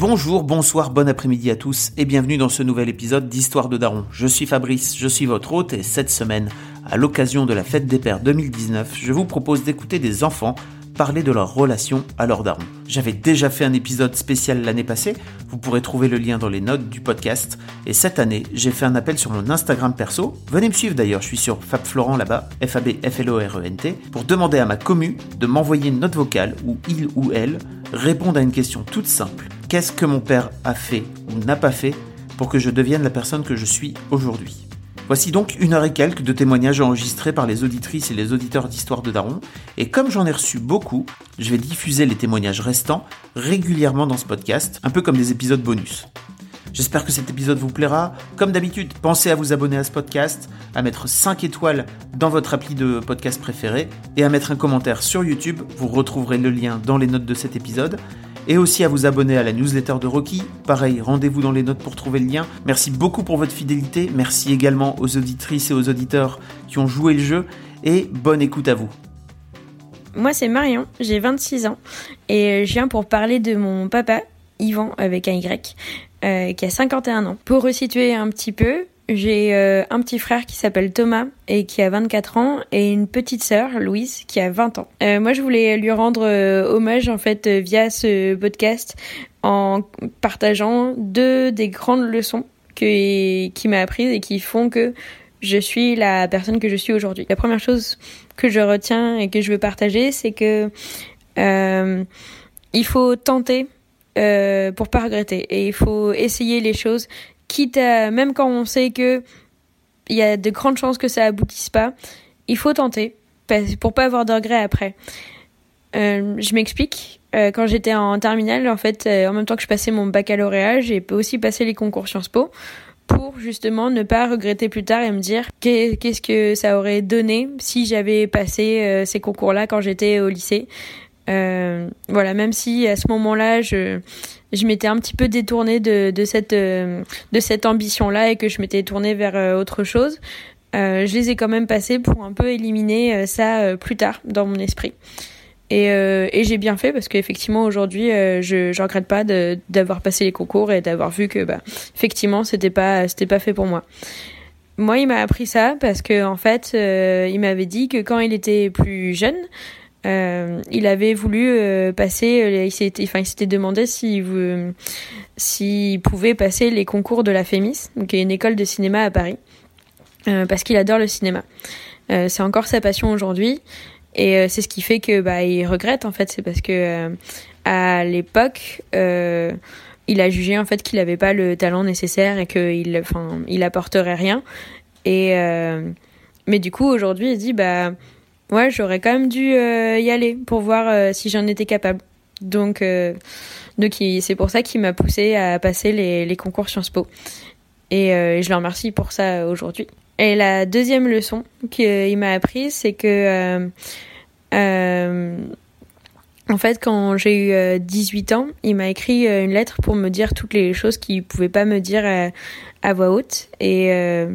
Bonjour, bonsoir, bon après-midi à tous et bienvenue dans ce nouvel épisode d'Histoire de Daron. Je suis Fabrice, je suis votre hôte et cette semaine, à l'occasion de la fête des pères 2019, je vous propose d'écouter des enfants parler de leur relation à leur daron. J'avais déjà fait un épisode spécial l'année passée, vous pourrez trouver le lien dans les notes du podcast, et cette année, j'ai fait un appel sur mon Instagram perso, venez me suivre d'ailleurs, je suis sur Fab Florent là-bas, F-A-B-F-L-O-R-E-N-T, pour demander à ma commu de m'envoyer une note vocale où il ou elle répondent à une question toute simple. Qu'est-ce que mon père a fait ou n'a pas fait pour que je devienne la personne que je suis aujourd'hui Voici donc une heure et quelques de témoignages enregistrés par les auditrices et les auditeurs d'Histoire de Daron, et comme j'en ai reçu beaucoup, je vais diffuser les témoignages restants régulièrement dans ce podcast, un peu comme des épisodes bonus. J'espère que cet épisode vous plaira. Comme d'habitude, pensez à vous abonner à ce podcast, à mettre 5 étoiles dans votre appli de podcast préféré et à mettre un commentaire sur YouTube. Vous retrouverez le lien dans les notes de cet épisode et aussi à vous abonner à la newsletter de Rocky. Pareil, rendez-vous dans les notes pour trouver le lien. Merci beaucoup pour votre fidélité. Merci également aux auditrices et aux auditeurs qui ont joué le jeu. Et bonne écoute à vous. Moi, c'est Marion, j'ai 26 ans et je viens pour parler de mon papa, Yvan, avec un Y, euh, qui a 51 ans. Pour resituer un petit peu, j'ai euh, un petit frère qui s'appelle Thomas et qui a 24 ans et une petite sœur, Louise, qui a 20 ans. Euh, moi, je voulais lui rendre euh, hommage en fait via ce podcast en partageant deux des grandes leçons que, qui m'a apprises et qui font que je suis la personne que je suis aujourd'hui. La première chose que je retiens et que je veux partager, c'est que il faut tenter euh, pour pas regretter et il faut essayer les choses quitte même quand on sait que il y a de grandes chances que ça aboutisse pas, il faut tenter pour pas avoir de regrets après. Euh, je m'explique. Euh, quand j'étais en terminale, en fait, euh, en même temps que je passais mon baccalauréat, j'ai aussi passé les concours Sciences Po pour justement ne pas regretter plus tard et me dire qu'est-ce que ça aurait donné si j'avais passé ces concours-là quand j'étais au lycée. Voilà, même si à ce moment-là, je je m'étais un petit peu détournée de, de cette, euh, de cette ambition-là et que je m'étais tournée vers euh, autre chose. Euh, je les ai quand même passés pour un peu éliminer ça plus tard dans mon esprit. Et, et j'ai bien fait parce qu'effectivement aujourd'hui je je regrette pas d'avoir passé les concours et d'avoir vu que bah effectivement c'était pas pas fait pour moi. Moi il m'a appris ça parce que en fait il m'avait dit que quand il était plus jeune euh, il avait voulu euh, passer, euh, il s'était, enfin, il s'était demandé s'il s'il pouvait passer les concours de la FEMIS, donc une école de cinéma à Paris, parce qu'il adore le cinéma. c'est encore sa passion aujourd'hui, et c'est ce qui fait que bah il regrette en fait, c'est parce que à l'époque il a jugé en fait qu'il n'avait pas le talent nécessaire et qu'il enfin il apporterait rien et mais du coup aujourd'hui il dit bah ouais, j'aurais quand même dû euh, y aller pour voir euh, si j'en étais capable. Donc, euh, donc c'est pour ça qu'il m'a poussé à passer les, les concours Sciences Po. Et je le remercie pour ça aujourd'hui. Et la deuxième leçon qu'il m'a apprise, c'est que en fait, quand j'ai eu 18 ans, il m'a écrit une lettre pour me dire toutes les choses qu'il pouvait pas me dire à voix haute. Et euh,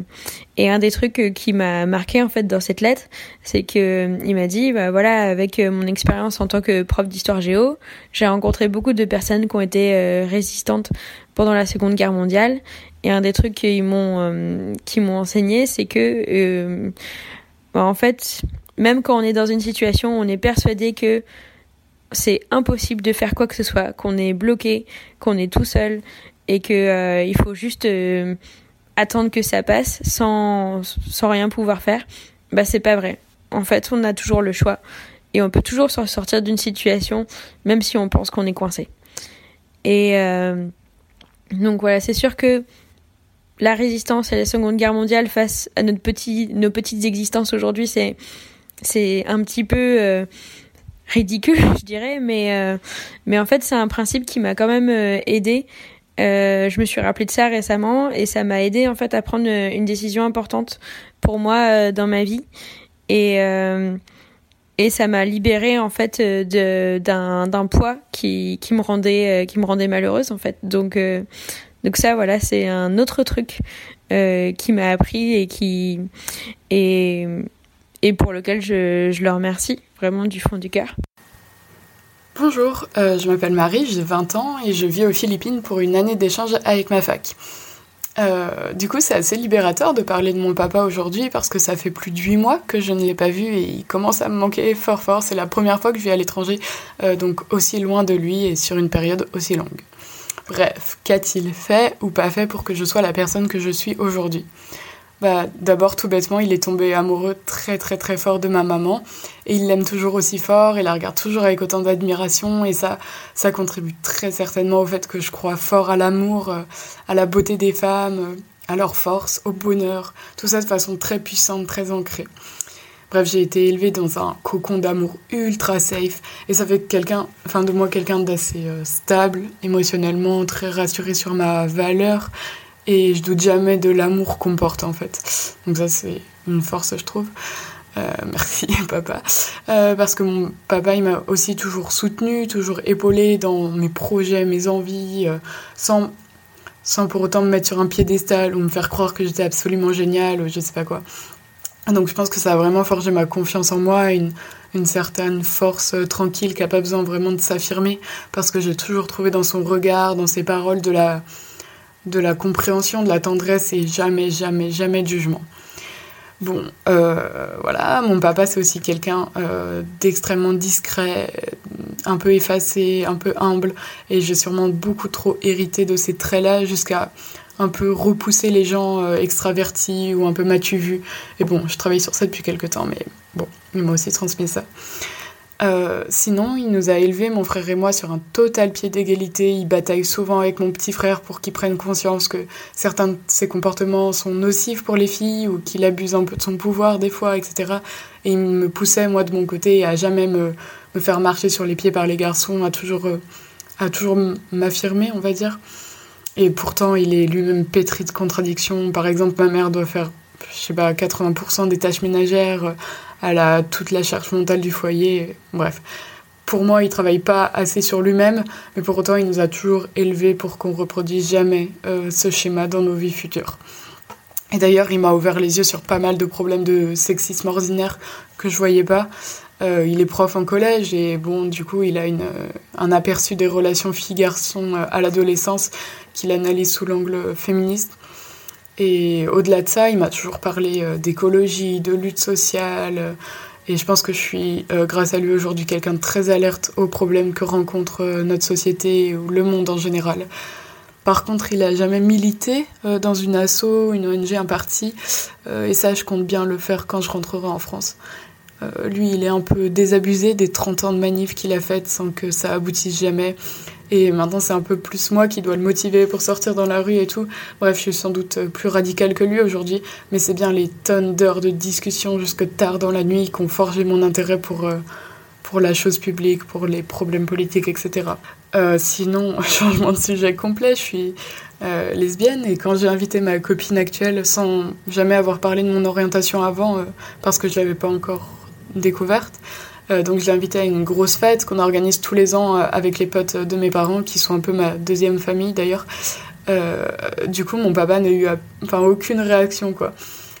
et un des trucs euh, qui m'a marqué en fait dans cette lettre c'est que euh, il m'a dit bah voilà avec mon expérience en tant que prof d'histoire géo j'ai rencontré beaucoup de personnes qui ont été résistantes pendant la Seconde Guerre mondiale. Et un des trucs qu'ils m'ont qui m'ont enseigné c'est que bah, en fait même quand on est dans une situation où on est persuadé que c'est impossible de faire quoi que ce soit, qu'on est bloqué, qu'on est tout seul et que euh, il faut juste euh, attendre que ça passe sans sans rien pouvoir faire, bah c'est pas vrai. En fait, on a toujours le choix et on peut toujours sortir d'une situation même si on pense qu'on est coincé. Et euh, donc voilà, c'est sûr que la résistance à la Seconde Guerre mondiale face à notre petit, nos petites existences aujourd'hui, c'est c'est un petit peu ridicule, je dirais, mais euh, mais en fait c'est un principe qui m'a quand même aidé. Euh, je me suis rappelé de ça récemment et ça m'a aidé en fait à prendre une décision importante pour moi euh, dans ma vie. Et euh, et ça m'a libérée en fait de d'un d'un poids qui qui me rendait qui me rendait malheureuse en fait. Donc donc ça voilà c'est un autre truc qui m'a appris et qui et et pour lequel je je le remercie vraiment du fond du cœur. Bonjour, euh, je m'appelle Marie, j'ai 20 ans et je vis aux Philippines pour une année d'échange avec ma fac. Euh, du coup, c'est assez libérateur de parler de mon papa aujourd'hui parce que ça fait plus de 8 mois que je ne l'ai pas vu et il commence à me manquer fort fort. C'est la première fois que je vis à l'étranger, euh, donc aussi loin de lui et sur une période aussi longue. Bref, qu'a-t-il fait ou pas fait pour que je sois la personne que je suis aujourd'hui? Bah, D'abord, tout bêtement, il est tombé amoureux très très très fort de ma maman. Et il l'aime toujours aussi fort et la regarde toujours avec autant d'admiration. Et ça, ça contribue très certainement au fait que je crois fort à l'amour, euh, à la beauté des femmes, euh, à leur force, au bonheur, tout ça de façon très puissante, très ancrée. Bref, j'ai été élevée dans un cocon d'amour ultra safe. Et ça fait quelqu'un, enfin de moi quelqu'un d'assez euh, stable émotionnellement, très rassuré sur ma valeur et je doute jamais de l'amour qu'on porte en fait. Donc ça c'est une force je trouve. Euh, merci papa. Euh, parce que mon papa il m'a aussi toujours soutenu, toujours épaulé dans mes projets, mes envies, euh, sans, sans pour autant me mettre sur un piédestal ou me faire croire que j'étais absolument géniale ou je sais pas quoi. Donc je pense que ça a vraiment forgé ma confiance en moi, une, une certaine force tranquille qui n'a pas besoin vraiment de s'affirmer, parce que j'ai toujours trouvé dans son regard, dans ses paroles, de la, de la compréhension, de la tendresse et jamais, jamais, jamais de jugement. Bon, euh, voilà, mon papa c'est aussi quelqu'un euh, d'extrêmement discret, un peu effacé, un peu humble, et j'ai sûrement beaucoup trop hérité de ces traits-là jusqu'à un peu repousser les gens euh, extravertis ou un peu m'as-tu vu. Et bon, je travaille sur ça depuis quelques temps, mais bon, il m'a aussi transmis ça. Euh, sinon, il nous a élevés, mon frère et moi, sur un total pied d'égalité. Il bataille souvent avec mon petit frère pour qu'il prenne conscience que certains de ses comportements sont nocifs pour les filles ou qu'il abuse un peu de son pouvoir des fois, etc. Et il me poussait, moi, de mon côté, à jamais me, me faire marcher sur les pieds par les garçons, à toujours, euh, à toujours m'affirmer, on va dire. Et pourtant, il est lui-même pétri de contradictions. Par exemple, ma mère doit faire, je sais pas, 80% des tâches ménagères elle a toute la charge mentale du foyer. Bref. Pour moi, il travaille pas assez sur lui-même, mais pour autant, il nous a toujours élevés pour qu'on reproduise jamais euh, ce schéma dans nos vies futures. Et d'ailleurs, il m'a ouvert les yeux sur pas mal de problèmes de sexisme ordinaire que je voyais pas. Euh, il est prof en collège et bon, du coup, il a euh, un aperçu des relations filles-garçons à l'adolescence qu'il analyse sous l'angle féministe. Et au-delà de ça, il m'a toujours parlé euh, d'écologie, de lutte sociale. Euh, et je pense que je suis, euh, grâce à lui aujourd'hui, quelqu'un de très alerte aux problèmes que rencontre notre société ou le monde en général. Par contre, il a jamais milité dans une asso, une ONG, un parti. et ça, je compte bien le faire quand je rentrerai en France. lui, il est un peu désabusé des 30 ans de manif qu'il a faites sans que ça aboutisse jamais. Et maintenant, c'est un peu plus moi qui dois le motiver pour sortir dans la rue et tout. Bref, je suis sans doute plus radicale que lui aujourd'hui, mais c'est bien les tonnes d'heures de discussion jusque tard dans la nuit qui ont forgé mon intérêt pour, euh, pour la chose publique, pour les problèmes politiques, etc. Euh, sinon, changement de sujet complet, je suis euh, lesbienne et quand j'ai invité ma copine actuelle sans jamais avoir parlé de mon orientation avant, parce que je l'avais pas encore découverte, euh, donc je l'ai invité à une grosse fête qu'on organise tous les ans euh, avec les potes de mes parents, qui sont un peu ma deuxième famille d'ailleurs. Euh, du coup, mon papa n'a eu enfin, aucune réaction, quoi.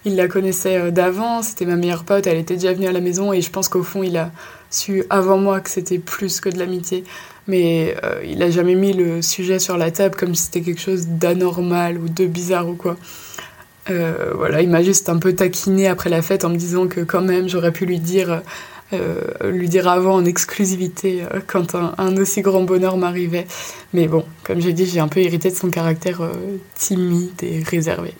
Il la connaissait d'avant, c'était ma meilleure pote, elle était déjà venue à la maison et je pense qu'au fond, il a su avant moi que c'était plus que de l'amitié. Mais il a jamais mis le sujet sur la table comme si c'était quelque chose d'anormal ou de bizarre ou quoi. voilà, il m'a juste un peu taquiné après la fête en me disant que quand même j'aurais pu lui dire euh, lui dire avant en exclusivité euh, quand un, aussi grand bonheur m'arrivait. Mais bon, comme j'ai dit, j'ai un peu hérité de son caractère euh, timide et réservé.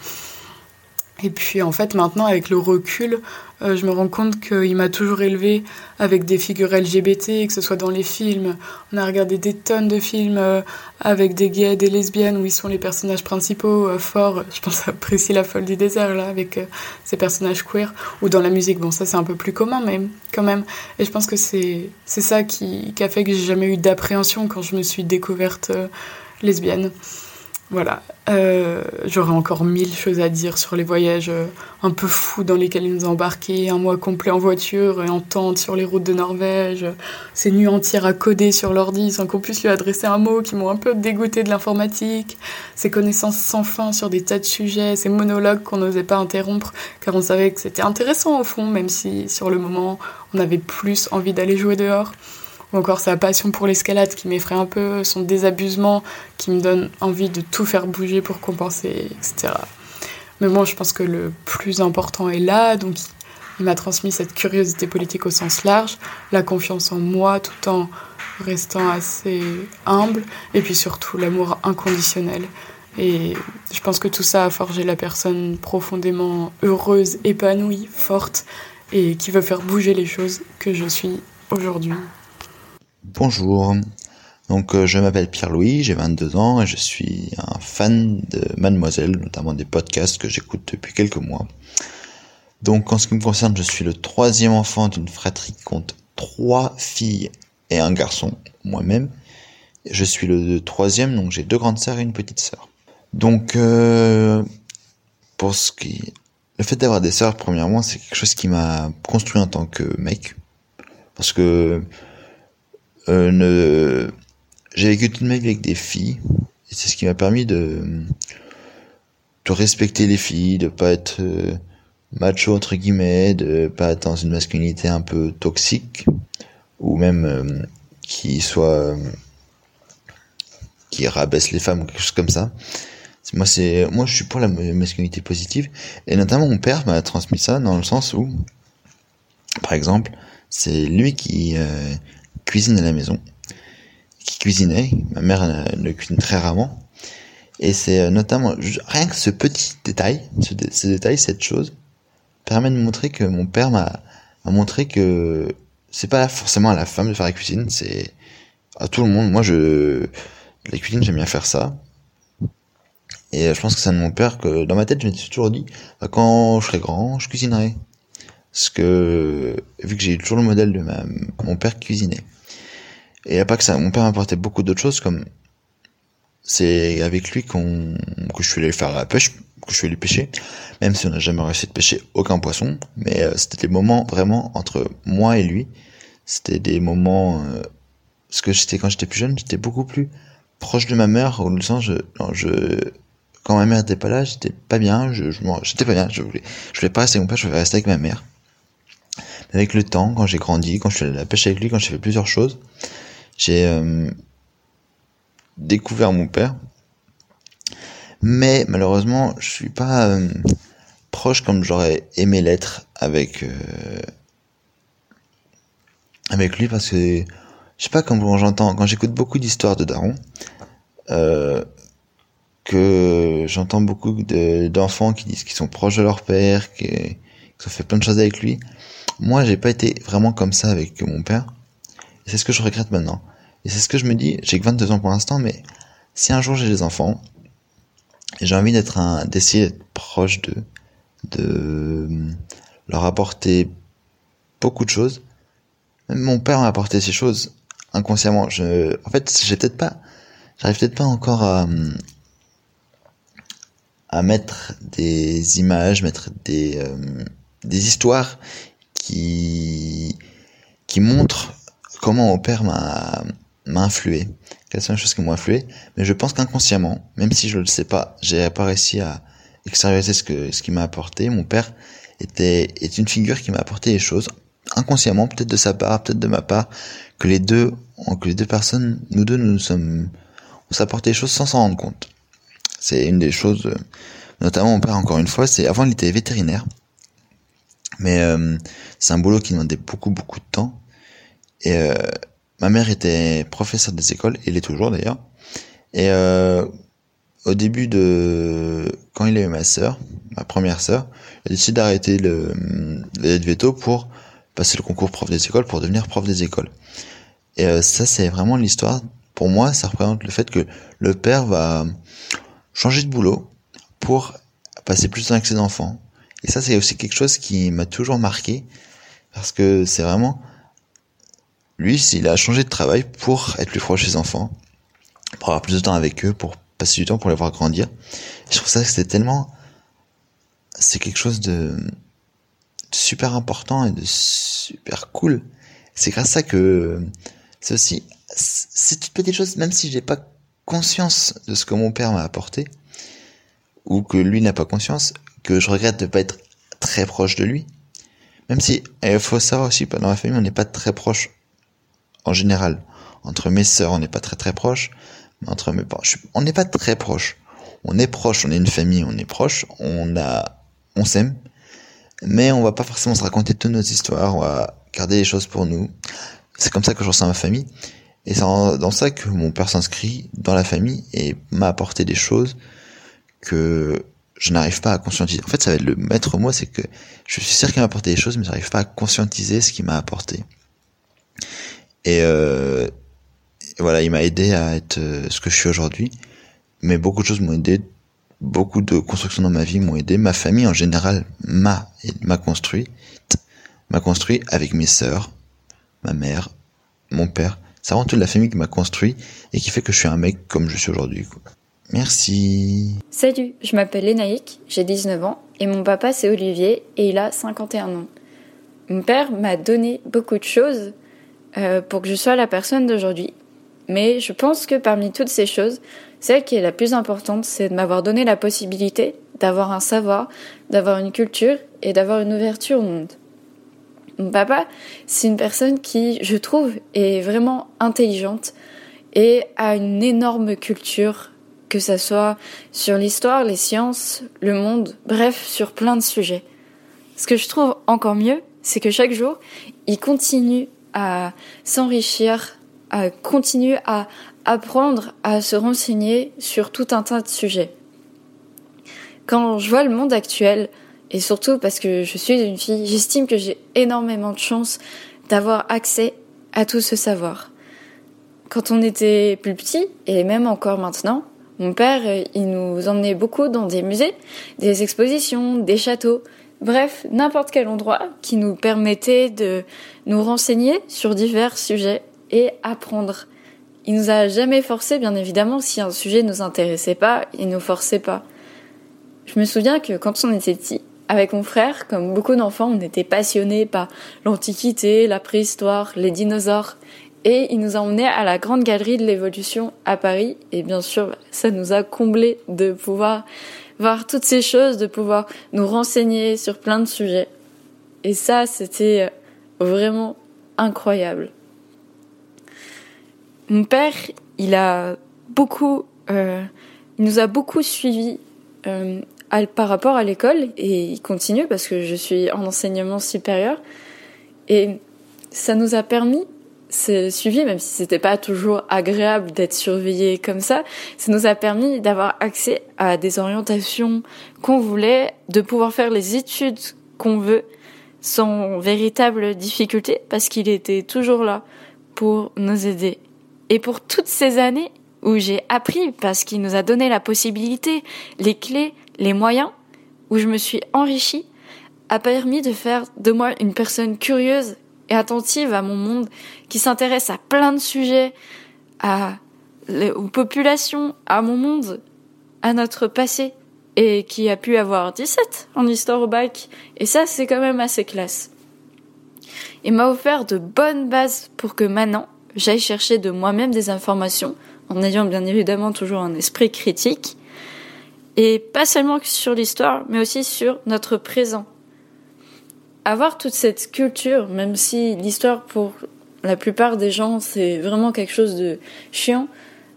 Et puis en fait maintenant avec le recul, euh, je me rends compte qu'il m'a toujours élevé avec des figures LGBT, que ce soit dans les films. On a regardé des tonnes de films euh, avec des gays, des lesbiennes où ils sont les personnages principaux euh, forts. Je pense à Priscilla folle du désert là avec ces personnages queer. Ou dans la musique, bon ça c'est un peu plus commun mais quand même. Et je pense que c'est ça qui a fait que j'ai jamais eu d'appréhension quand je me suis découverte lesbienne. Voilà, euh, j'aurais encore mille choses à dire sur les voyages euh, un peu fous dans lesquels ils nous ont embarqués, un mois complet en voiture et en tente sur les routes de Norvège, ces nuits entières à coder sur l'ordi sans qu'on puisse lui adresser un mot qui m'ont un peu dégoûté de l'informatique, ces connaissances sans fin sur des tas de sujets, ces monologues qu'on n'osait pas interrompre car on savait que c'était intéressant au fond, même si sur le moment on avait plus envie d'aller jouer dehors ou encore sa passion pour l'escalade qui m'effraie un peu, son désabusement qui me donne envie de tout faire bouger pour compenser, etc. Mais moi, je pense que le plus important est là, donc il m'a transmis cette curiosité politique au sens large, la confiance en moi tout en restant assez humble, et puis surtout l'amour inconditionnel. Et je pense que tout ça a forgé la personne profondément heureuse, épanouie, forte, et qui veut faire bouger les choses que je suis aujourd'hui. Bonjour, donc euh, je m'appelle Pierre-Louis, j'ai 22 ans et je suis un fan de Mademoiselle, notamment des podcasts que j'écoute depuis quelques mois. Donc en ce qui me concerne, je suis le troisième enfant d'une fratrie qui compte trois filles et un garçon, moi-même. Je suis le troisième, donc j'ai deux grandes sœurs et une petite sœur. Donc euh, pour ce qui... Le fait d'avoir des sœurs, premièrement, c'est quelque chose qui m'a construit en tant que mec. Parce que euh, j'ai vécu toute ma vie avec des filles. Et c'est ce qui m'a permis de, respecter les filles, de pas être... Euh, macho entre guillemets, de pas être dans une masculinité un peu toxique ou même euh, qui soit qui rabaisse les femmes ou quelque chose comme ça. Moi c'est moi je suis pour la masculinité positive et notamment mon père m'a transmis ça dans le sens où par exemple, c'est lui qui cuisine à la maison, qui cuisinait, ma mère ne cuisine très rarement et c'est notamment rien que ce petit détail, ce, détail, cette chose permet de montrer que mon père m'a montré que c'est pas forcément à la femme de faire la cuisine, c'est à tout le monde. Moi, je la cuisine, j'aime bien faire ça. Et je pense que c'est de mon père que dans ma tête, je m'étais toujours dit, bah, quand je serai grand, je cuisinerai. Parce que vu que j'ai toujours le modèle de ma, mon père cuisinait. Et il a pas que ça, mon père m'apportait beaucoup d'autres choses comme c'est avec lui que je suis allé faire la pêche que je suis allé pêcher, même si on n'a jamais réussi de pêcher aucun poisson, mais euh, c'était des moments vraiment entre moi et lui. C'était des moments, euh, parce que j'étais quand j'étais plus jeune, j'étais beaucoup plus proche de ma mère, au sens je, quand ma mère était pas là, j'étais pas bien, je j'étais pas bien, je voulais, je voulais pas rester avec mon père, je voulais rester avec ma mère. avec le temps, quand j'ai grandi, quand je suis allé à la pêche avec lui, quand j'ai fait plusieurs choses, j'ai euh, découvert mon père, mais malheureusement, je suis pas euh, proche comme j'aurais aimé l'être avec euh, avec lui parce que je sais pas quand j'entends quand j'écoute beaucoup d'histoires de Daron euh, que j'entends beaucoup d'enfants qui disent qu'ils sont proches de leur père, qu'ils ont fait plein de choses avec lui. Moi, j'ai pas été vraiment comme ça avec mon père. Et c'est ce que je regrette maintenant. Et c'est ce que je me dis, j'ai que 22 ans pour l'instant, mais si un jour j'ai des enfants, j'ai envie d'être un, d'essayer d'être proche d'eux, de leur apporter beaucoup de choses. Même mon père m'a apporté ces choses inconsciemment. Je, en fait, j'ai peut-être pas, j'arrive peut-être pas encore à, à mettre des images, mettre des, euh, des histoires qui, qui montrent comment mon père m'a, influé quelles sont les choses qui m'ont influé, mais je pense qu'inconsciemment, même si je le sais pas, j'ai pas réussi à extérioriser ce que ce qui m'a apporté. Mon père était est une figure qui m'a apporté des choses inconsciemment, peut-être de sa part, peut-être de ma part, que les deux, que les deux personnes, nous deux, nous, nous sommes, on des choses sans s'en rendre compte. C'est une des choses, notamment mon père encore une fois, c'est avant il était vétérinaire, mais euh, c'est un boulot qui demandait beaucoup beaucoup de temps et euh, Ma mère était professeure des écoles, et est toujours d'ailleurs. Et euh, au début de quand il a eu ma sœur, ma première sœur, il a décidé d'arrêter le, le veto pour passer le concours prof des écoles pour devenir prof des écoles. Et euh, ça, c'est vraiment l'histoire. Pour moi, ça représente le fait que le père va changer de boulot pour passer plus de temps avec ses enfants. Et ça, c'est aussi quelque chose qui m'a toujours marqué parce que c'est vraiment lui, il a changé de travail pour être plus proche de ses enfants, pour avoir plus de temps avec eux, pour passer du temps pour les voir grandir. je trouve ça que c'était tellement, c'est quelque chose de super important et de super cool. C'est grâce à ça que c'est aussi, c'est une petite chose, même si j'ai pas conscience de ce que mon père m'a apporté, ou que lui n'a pas conscience, que je regrette de pas être très proche de lui. Même si, il faut savoir aussi, dans la famille, on n'est pas très proche en général, entre mes sœurs, on n'est pas très très proches, mais entre mes parents, on n'est pas très proches. On est proches, on est une famille, on est proches, on a, on s'aime, mais on va pas forcément se raconter toutes nos histoires, on va garder les choses pour nous. C'est comme ça que je ressens ma famille. Et c'est dans ça que mon père s'inscrit dans la famille et m'a apporté des choses que je n'arrive pas à conscientiser. En fait, ça va être le maître mot, c'est que je suis sûr qu'il m'a apporté des choses, mais j'arrive pas à conscientiser ce qu'il m'a apporté. Et, euh, voilà, il m'a aidé à être euh, ce que je suis aujourd'hui. Mais beaucoup de choses m'ont aidé, beaucoup de constructions dans ma vie m'ont aidé. Ma famille en général m'a construit, m'a construit avec mes sœurs, ma mère, mon père. C'est vraiment toute la famille qui m'a construit et qui fait que je suis un mec comme je suis aujourd'hui. Merci. Salut, je m'appelle Lénaïque, j'ai 19 ans et mon papa c'est Olivier et il a 51 ans. Mon père m'a donné beaucoup de choses euh, pour que je sois la personne d'aujourd'hui. Mais je pense que parmi toutes ces choses, celle qui est la plus importante, c'est de m'avoir donné la possibilité d'avoir un savoir, d'avoir une culture et d'avoir une ouverture au monde. Mon papa, c'est une personne qui, je trouve, est vraiment intelligente et a une énorme culture que ça soit sur l'histoire, les sciences, le monde, bref, sur plein de sujets. Ce que je trouve encore mieux, c'est que chaque jour, il continue à s'enrichir, à continuer à apprendre à se renseigner sur tout un tas de sujets. Quand je vois le monde actuel, et surtout parce que je suis une fille, j'estime que j'ai énormément de chance d'avoir accès à tout ce savoir. Quand on était plus petit, et même encore maintenant, mon père, il nous emmenait beaucoup dans des musées, des expositions, des châteaux, bref, n'importe quel endroit qui nous permettait de nous renseigner sur divers sujets et apprendre. Il nous a jamais forcé, bien évidemment, si un sujet nous intéressait pas, il nous forçait pas. Je me souviens que quand on était petit, avec mon frère, comme beaucoup d'enfants, on était passionnés par l'Antiquité, la préhistoire, les dinosaures. Et il nous a emmenés à la grande galerie de l'évolution à Paris. Et bien sûr, ça nous a comblé de pouvoir voir toutes ces choses, de pouvoir nous renseigner sur plein de sujets. Et ça, c'était vraiment incroyable. Mon père, il a beaucoup, euh, il nous a beaucoup suivis euh, par rapport à l'école et il continue parce que je suis en enseignement supérieur et ça nous a permis ce suivi, même si c'était pas toujours agréable d'être surveillé comme ça, ça nous a permis d'avoir accès à des orientations qu'on voulait, de pouvoir faire les études qu'on veut sans véritable difficulté parce qu'il était toujours là pour nous aider. Et pour toutes ces années où j'ai appris parce qu'il nous a donné la possibilité, les clés, les moyens, où je me suis enrichie, a permis de faire de moi une personne curieuse et attentive à mon monde, qui s'intéresse à plein de sujets, à, aux populations, à mon monde, à notre passé, et qui a pu avoir 17 en histoire au bac. Et ça, c'est quand même assez classe. Il m'a offert de bonnes bases pour que maintenant, j'aille chercher de moi-même des informations, en ayant bien évidemment toujours un esprit critique, et pas seulement sur l'histoire, mais aussi sur notre présent, avoir toute cette culture, même si l'histoire pour la plupart des gens c'est vraiment quelque chose de chiant,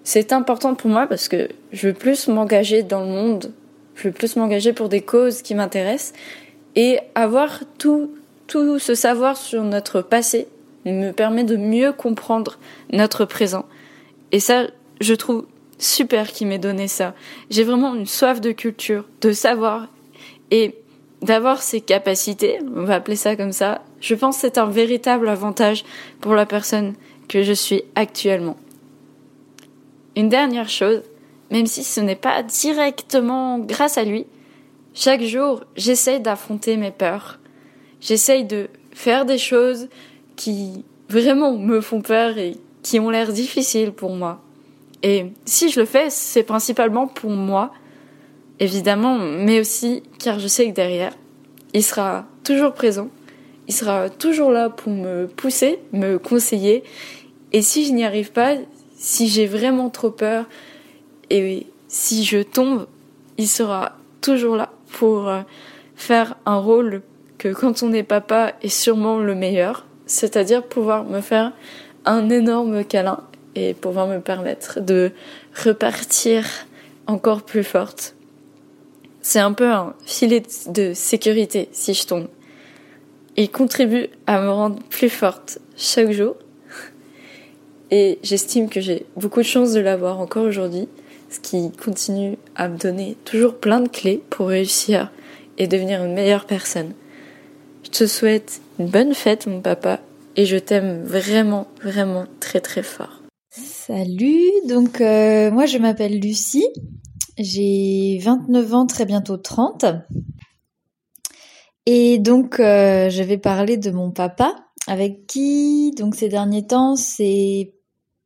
c'est important pour moi parce que je veux plus m'engager dans le monde, je veux plus m'engager pour des causes qui m'intéressent et avoir tout tout ce savoir sur notre passé me permet de mieux comprendre notre présent. Et ça, je trouve super qu'il m'ait donné ça. J'ai vraiment une soif de culture, de savoir et d'avoir ces capacités, on va appeler ça comme ça, je pense c'est un véritable avantage pour la personne que je suis actuellement. Une dernière chose, même si ce n'est pas directement grâce à lui, chaque jour, j'essaye d'affronter mes peurs. J'essaye de faire des choses qui vraiment me font peur et qui ont l'air difficiles pour moi. Et si je le fais, c'est principalement pour moi, évidemment, mais aussi car je sais que derrière, il sera toujours présent, il sera toujours là pour me pousser, me conseiller, et si je n'y arrive pas, si j'ai vraiment trop peur, et si je tombe, il sera toujours là pour euh, faire un rôle que quand on est papa est sûrement le meilleur, c'est-à-dire pouvoir me faire un énorme câlin et pouvoir me permettre de repartir encore plus forte. C'est un peu un filet de sécurité si je tombe. Il contribue à me rendre plus forte chaque jour. Et j'estime que j'ai beaucoup de chance de l'avoir encore aujourd'hui, ce qui continue à me donner toujours plein de clés pour réussir et devenir une meilleure personne. Je te souhaite une bonne fête, mon papa, et je t'aime vraiment, vraiment très, très fort. Salut, donc euh, moi je m'appelle Lucie, j'ai 29 ans, très bientôt 30. Et donc euh, je vais parler de mon papa, avec qui, donc ces derniers temps, c'est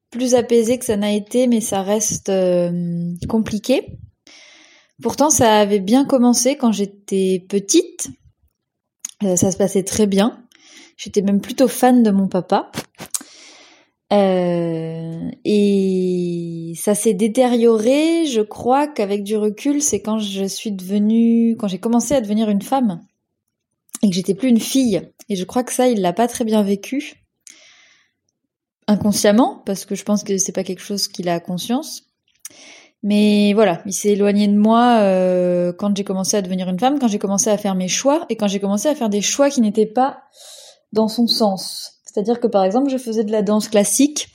plus apaisé que ça n'a été, mais ça reste euh, compliqué. Pourtant, ça avait bien commencé quand j'étais petite. Euh, ça se passait très bien. J'étais même plutôt fan de mon papa. Euh, et ça s'est détérioré. Je crois qu'avec du recul, c'est quand je suis devenue, quand j'ai commencé à devenir une femme et que j'étais plus une fille. Et je crois que ça, il l'a pas très bien vécu inconsciemment parce que je pense que c'est pas quelque chose qu'il a conscience. Mais voilà, il s'est éloigné de moi euh, quand j'ai commencé à devenir une femme, quand j'ai commencé à faire mes choix et quand j'ai commencé à faire des choix qui n'étaient pas dans son sens. C'est-à-dire que par exemple, je faisais de la danse classique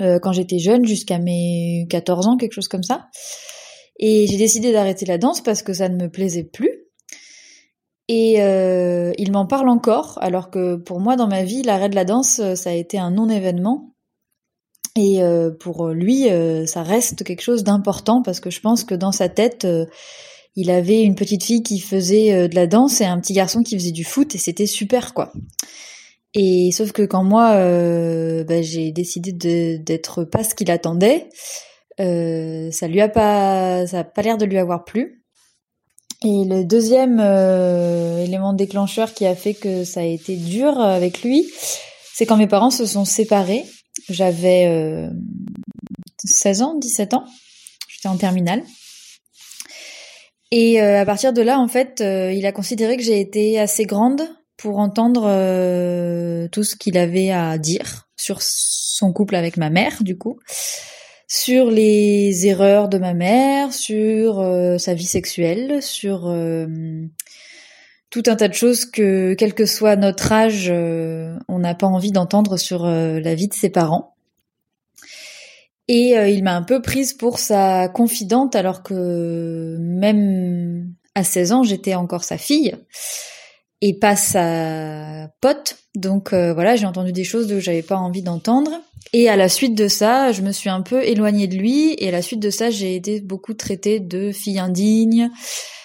euh, quand j'étais jeune, jusqu'à mes 14 ans, quelque chose comme ça. Et j'ai décidé d'arrêter la danse parce que ça ne me plaisait plus. Et euh, il m'en parle encore, alors que pour moi, dans ma vie, l'arrêt de la danse, ça a été un non-événement. Et euh, pour lui, euh, ça reste quelque chose d'important parce que je pense que dans sa tête, euh, il avait une petite fille qui faisait de la danse et un petit garçon qui faisait du foot et c'était super quoi. Et sauf que quand moi, bah, j'ai décidé d'être pas ce qu'il attendait, ça lui a pas, ça a pas l'air de lui avoir plu. Et le deuxième élément déclencheur qui a fait que ça a été dur avec lui, c'est quand mes parents se sont séparés j'avais euh, 16 ans, 17 ans. J'étais en terminale. Et euh, à partir de là, en fait, euh, il a considéré que j'ai été assez grande pour entendre euh, tout ce qu'il avait à dire sur son couple avec ma mère, du coup, sur les erreurs de ma mère, sur sa vie sexuelle, sur tout un tas de choses que, quel que soit notre âge, euh, on n'a pas envie d'entendre sur euh, la vie de ses parents. Et euh, il m'a un peu prise pour sa confidente alors que même à 16 ans, j'étais encore sa fille et pas sa pote. Donc voilà, j'ai entendu des choses que j'avais pas envie d'entendre. Et à la suite de ça, je me suis un peu éloignée de lui. Et à la suite de ça, j'ai été beaucoup traitée de fille indigne,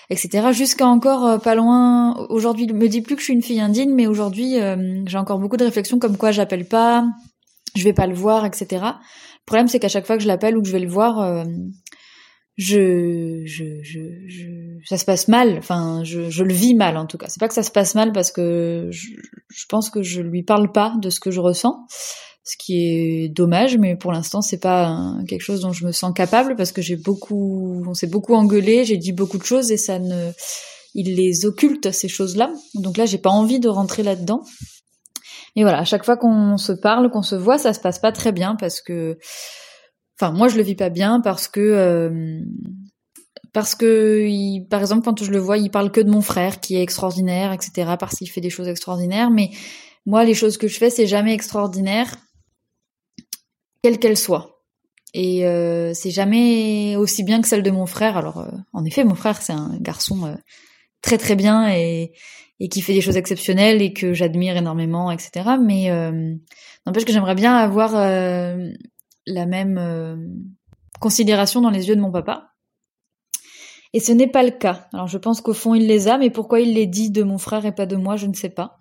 etc. Jusqu'à encore euh, pas loin. Aujourd'hui, me dis plus que je suis une fille indigne, mais aujourd'hui, euh, j'ai encore beaucoup de réflexions comme quoi j'appelle pas, je vais pas le voir, etc. Le problème, c'est qu'à chaque fois que je l'appelle ou que je vais le voir, euh, je, je, je, je, ça se passe mal. Enfin, je, je le vis mal en tout cas. C'est pas que ça se passe mal parce que je, je pense que je lui parle pas de ce que je ressens ce qui est dommage, mais pour l'instant c'est pas quelque chose dont je me sens capable parce que j'ai beaucoup, on s'est beaucoup engueulé, j'ai dit beaucoup de choses et ça ne, il les occulte ces choses-là. Donc là j'ai pas envie de rentrer là-dedans. Mais voilà, à chaque fois qu'on se parle, qu'on se voit, ça se passe pas très bien parce que, enfin moi je le vis pas bien parce que euh, parce que il, par exemple quand je le vois, il parle que de mon frère qui est extraordinaire, etc. Parce qu'il fait des choses extraordinaires, mais moi les choses que je fais c'est jamais extraordinaire quelle qu'elle soit. Et euh, c'est jamais aussi bien que celle de mon frère. Alors, euh, en effet, mon frère, c'est un garçon euh, très très bien et, et qui fait des choses exceptionnelles et que j'admire énormément, etc. Mais n'empêche que j'aimerais bien avoir la même considération dans les yeux de mon papa. Et ce n'est pas le cas. Alors, je pense qu'au fond, il les a, mais pourquoi il les dit de mon frère et pas de moi, je ne sais pas.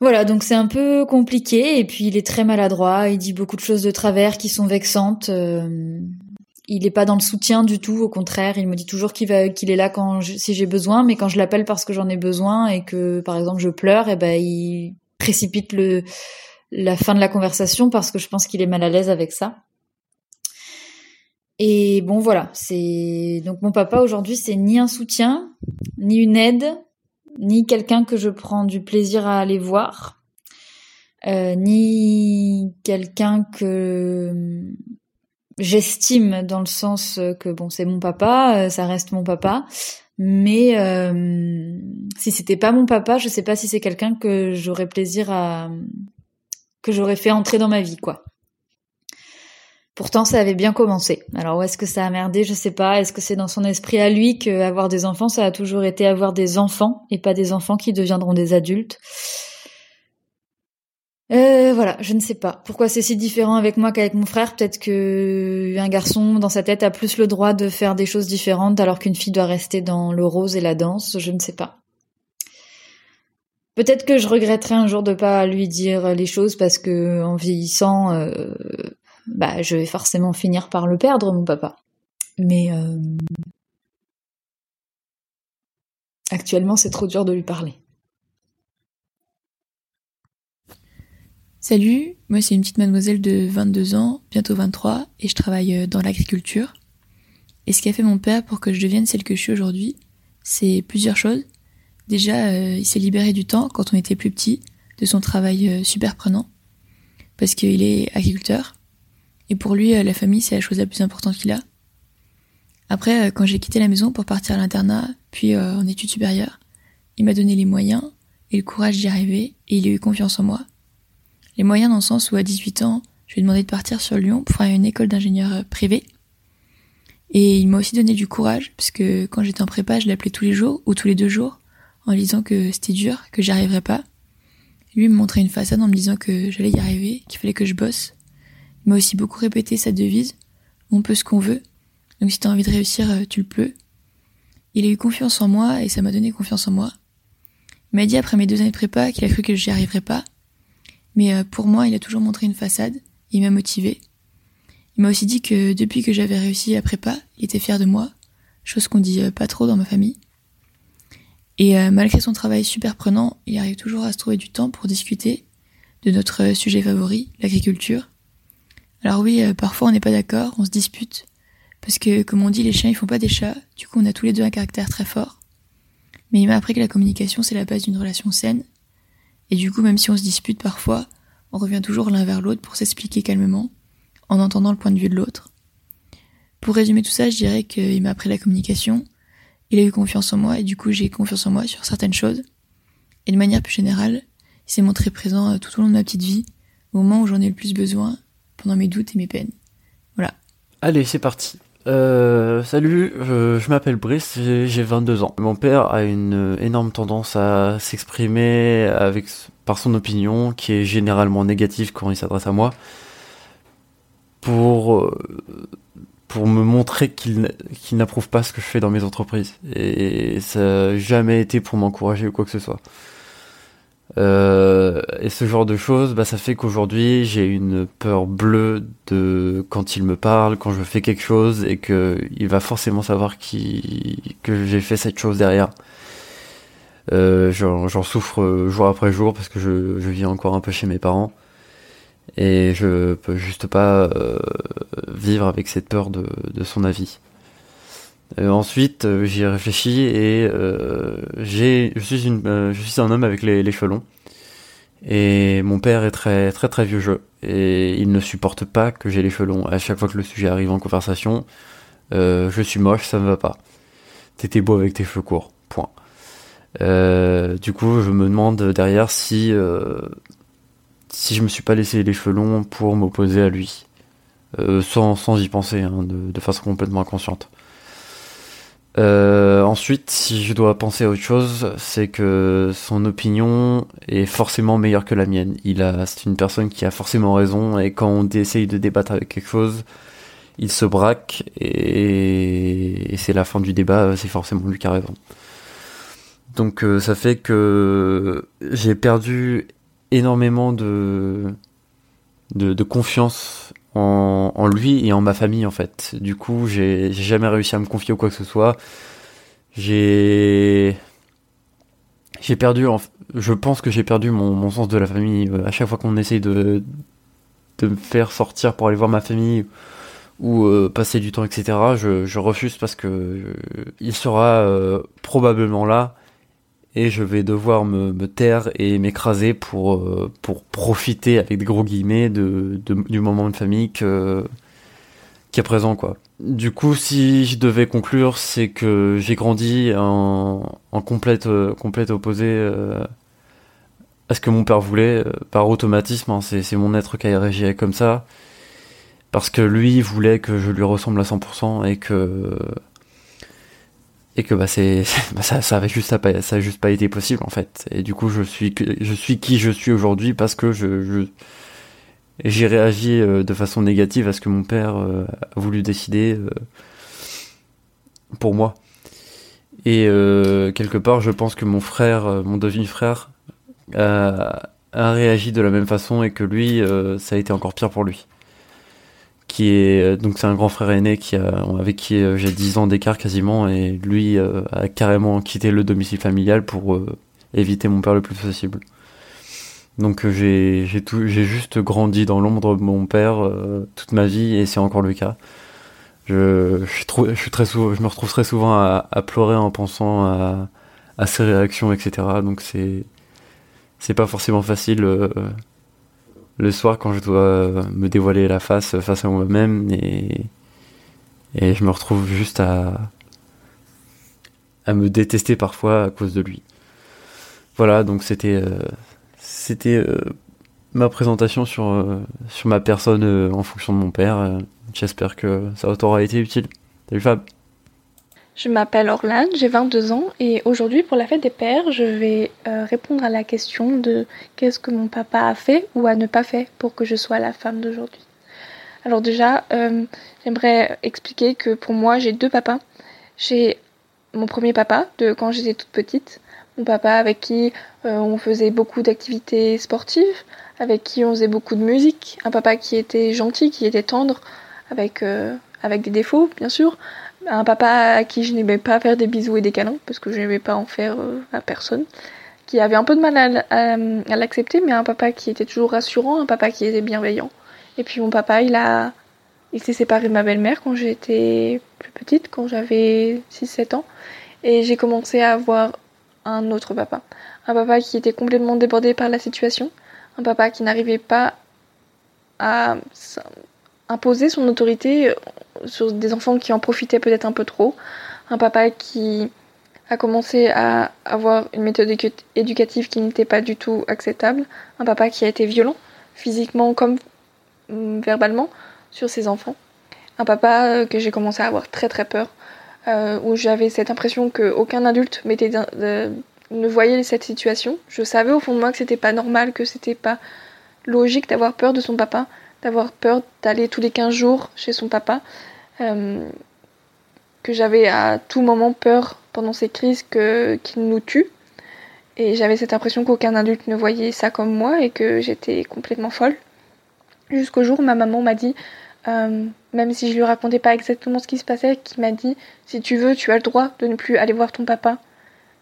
Voilà, donc c'est un peu compliqué et puis il est très maladroit, il dit beaucoup de choses de travers qui sont vexantes. Euh, il n'est pas dans le soutien du tout, au contraire, il me dit toujours qu'il est là quand si j'ai besoin, mais quand je l'appelle parce que j'en ai besoin et que par exemple je pleure, et eh ben il précipite le la fin de la conversation parce que je pense qu'il est mal à l'aise avec ça. Et bon voilà, c'est donc mon papa aujourd'hui c'est ni un soutien, ni une aide, ni quelqu'un que je prends du plaisir à aller voir. euh, ni quelqu'un que j'estime dans le sens que bon c'est mon papa, ça reste mon papa, mais si c'était pas mon papa, je sais pas si c'est quelqu'un que j'aurais plaisir à que j'aurais fait entrer dans ma vie quoi. Pourtant, ça avait bien commencé. Alors où est-ce que ça a merdé Je sais pas. Est-ce que c'est dans son esprit à lui que avoir des enfants, ça a toujours été avoir des enfants et pas des enfants qui deviendront des adultes? Euh, voilà, je ne sais pas. Pourquoi c'est si différent avec moi qu'avec mon frère? Peut-être que un garçon dans sa tête a plus le droit de faire des choses différentes alors qu'une fille doit rester dans le rose et la danse. Je ne sais pas. Peut-être que je regretterai un jour de pas lui dire les choses parce que en vieillissant, euh, bah, je vais forcément finir par le perdre, mon papa. Mais euh, actuellement, c'est trop dur de lui parler. Salut, moi c'est une petite mademoiselle de 22 ans, bientôt 23, et je travaille euh, dans l'agriculture. Et ce qu'a fait mon père pour que je devienne celle que je suis aujourd'hui, c'est plusieurs choses. Déjà, euh, il s'est libéré du temps quand on était plus petit, de son travail super prenant, parce qu'il est agriculteur, et pour lui, euh, la famille, c'est la chose la plus importante qu'il a. Après, euh, quand j'ai quitté la maison pour partir à l'internat, puis euh, en études supérieures, il m'a donné les moyens et le courage d'y arriver, et il a eu confiance en moi. Les moyens dans le sens où à 18 ans, je lui ai demandé de partir sur Lyon pour faire une école d'ingénieur privé. Et il m'a aussi donné du courage, parce que quand j'étais en prépa, je l'appelais tous les jours ou tous les deux jours, en disant que c'était dur, que j'y arriverais pas. Lui me montrait une façade en me disant que j'allais y arriver, qu'il fallait que je bosse, m'a aussi beaucoup répété sa devise on peut ce qu'on veut, donc si t'as envie de réussir, euh, tu le peux. Il a eu confiance en moi et ça m'a donné confiance en moi. Il m'a dit après mes deux années de prépa qu'il a cru que j'y arriverais pas, mais euh, pour moi, il a toujours montré une façade, il m'a motivé. Il m'a aussi dit que depuis que j'avais réussi à prépa, il était fier de moi, chose qu'on dit euh, pas trop dans ma famille. Et malgré son travail super prenant, il arrive toujours à se trouver du temps pour discuter de notre sujet favori, l'agriculture, alors oui, euh, parfois on n'est pas d'accord, on se dispute, parce que comme on dit, les chiens ils font pas des chats, du coup on a tous les deux un caractère très fort. Mais il m'a appris que la communication c'est la base d'une relation saine, et du coup même si on se dispute parfois, on revient toujours l'un vers l'autre pour s'expliquer calmement, en entendant le point de vue de l'autre. Pour résumer tout ça, je dirais qu'il m'a appris la communication, il a eu confiance en moi, et du coup j'ai confiance en moi sur certaines choses, et de manière plus générale, il s'est montré présent euh, tout au long de ma petite vie, au moment où j'en ai le plus besoin, pendant mes doutes et mes peines. Voilà. Allez, c'est parti. Euh, salut, je, m'appelle Brice, j'ai 22 ans. Mon père a une énorme tendance à s'exprimer avec par son opinion, qui est généralement négative quand il s'adresse à moi, pour euh, pour me montrer qu'il n'approuve pas ce que je fais dans mes entreprises. Et ça n'a jamais été pour m'encourager ou quoi que ce soit. Euh, et ce genre de choses, bah, ça fait qu'aujourd'hui j'ai une peur bleue de quand il me parle, quand je fais quelque chose et que il va forcément savoir que j'ai fait cette chose derrière. Euh, J'en souffre jour après jour parce que je, je, vis encore un peu chez mes parents et je peux juste pas euh, vivre avec cette peur de, de son avis. Euh, ensuite, euh, j'y ai réfléchi et j'ai, je suis une, je suis un homme avec les, les cheveux longs. Et mon père est très très très vieux jeu et il ne supporte pas que j'ai les cheveux longs. À chaque fois que le sujet arrive en conversation, je suis moche, ça me va pas. T'étais beau avec tes cheveux courts. Point. du coup, je me demande derrière si si je me suis pas laissé les cheveux longs pour m'opposer à lui, sans sans y penser, hein, de, de façon complètement inconsciente. Euh, ensuite, si je dois penser à autre chose, c'est que son opinion est forcément meilleure que la mienne. Il a, c'est une personne qui a forcément raison, et quand on essaye de débattre avec quelque chose, il se braque, et, c'est la fin du débat, c'est forcément lui qui a raison. Donc euh, ça fait que j'ai perdu énormément de, de, de confiance en, lui et en ma famille en fait. Du coup, j'ai jamais réussi à me confier ou quoi que ce soit. J'ai j'ai perdu, je pense que j'ai perdu mon, sens de la famille. À chaque fois qu'on essaye de, de me faire sortir pour aller voir ma famille ou euh, passer du temps, etc., je, refuse parce que euh, il sera euh, probablement là et je vais devoir me, taire et m'écraser pour, euh, pour profiter avec des gros guillemets de, de- du moment de famille que, qui est présent quoi. Du coup, si je devais conclure, c'est que j'ai grandi en, en complète, complète opposé euh, à ce que mon père voulait, euh, par automatisme, hein, c'est c'est mon être qui a réagi comme ça, parce que lui voulait que je lui ressemble à 100% et que et que bah c'est bah, ça ça avait juste pas ça juste pas été possible en fait. Et du coup je suis je suis qui je suis aujourd'hui parce que je, j'ai réagi euh, de façon négative à ce que mon père euh, a voulu décider euh, pour moi. Et quelque part je pense que mon frère mon demi-frère a, a réagi de la même façon et que lui ça a été encore pire pour lui qui est euh, donc c'est un grand frère aîné qui avec qui euh, j'ai 10 ans d'écart quasiment et lui euh, a carrément quitté le domicile familial pour éviter mon père le plus possible. Donc j'ai j'ai juste grandi dans l'ombre de mon père toute ma vie et c'est encore le cas. Je, suis très je me retrouve très souvent à, pleurer en pensant à, à ses réactions etc. Donc c'est c'est pas forcément facile le soir quand je dois me dévoiler la face face à moi-même et, et je me retrouve juste à, à me détester parfois à cause de lui. Voilà, donc c'était euh, c'était euh, ma présentation sur, euh, sur ma personne en fonction de mon père. J'espère que ça t'aura été utile. Salut Fab. Je m'appelle Orlane, j'ai 22 ans et aujourd'hui pour la fête des pères, je vais euh, répondre à la question de qu'est-ce que mon papa a fait ou a ne pas fait pour que je sois la femme d'aujourd'hui. Alors déjà, euh, j'aimerais expliquer que pour moi j'ai deux papas. J'ai mon premier papa de quand j'étais toute petite, mon papa avec qui euh, on faisait beaucoup d'activités sportives, avec qui on faisait beaucoup de musique, un papa qui était gentil, qui était tendre, avec, avec des défauts bien sûr, un papa à qui je n'aimais pas faire des bisous et des câlins parce que je n'aimais pas en faire euh, à personne, qui avait un peu de mal à, à- l'accepter, mais un papa qui était toujours rassurant, un papa qui était bienveillant. Et puis mon papa, il a, il s'est séparé de ma belle-mère quand j'étais plus petite, quand j'avais 6-7 ans, et j'ai commencé à avoir un autre papa, un papa qui était complètement débordé par la situation, un papa qui n'arrivait pas à imposer son autorité sur des enfants qui en profitaient peut-être un peu trop. Un papa qui a commencé à avoir une méthode éducative qui n'était pas du tout acceptable. Un papa qui a été violent, physiquement comme mm, verbalement, sur ses enfants. Un papa euh, que j'ai commencé à avoir très très peur, euh, où j'avais cette impression qu'aucun adulte ne voyait cette situation. Je savais au fond de moi que c'était pas normal, que c'était pas logique d'avoir peur de son papa, d'avoir peur d'aller tous les 15 jours chez son papa, euh, que j'avais à tout moment peur pendant ces crises qu'il nous tue. Et j'avais cette impression qu'aucun adulte ne voyait ça comme moi et que j'étais complètement folle. Jusqu'au jour où ma maman m'a dit, euh, même si je lui racontais pas exactement ce qui se passait, qui m'a dit si tu veux, tu as le droit de ne plus aller voir ton papa.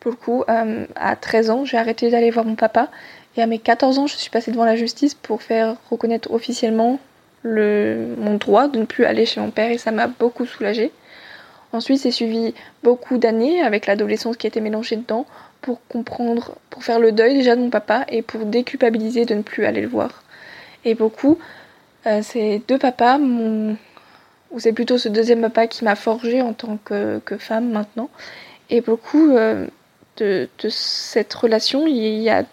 Pour le coup, euh, à 13 ans, j'ai arrêté d'aller voir mon papa. Et à mes 14 ans, je suis passée devant la justice pour faire reconnaître officiellement le, mon droit de ne plus aller chez mon père et ça m'a beaucoup soulagée. Ensuite, c'est suivi beaucoup d'années avec l'adolescence qui était mélangée dedans pour comprendre, pour faire le deuil déjà de mon papa et pour déculpabiliser de ne plus aller le voir. Et beaucoup, euh, ces deux papas, ou c'est plutôt ce deuxième papa qui m'a forgée en tant que, femme maintenant. Et beaucoup euh, de cette relation, il y a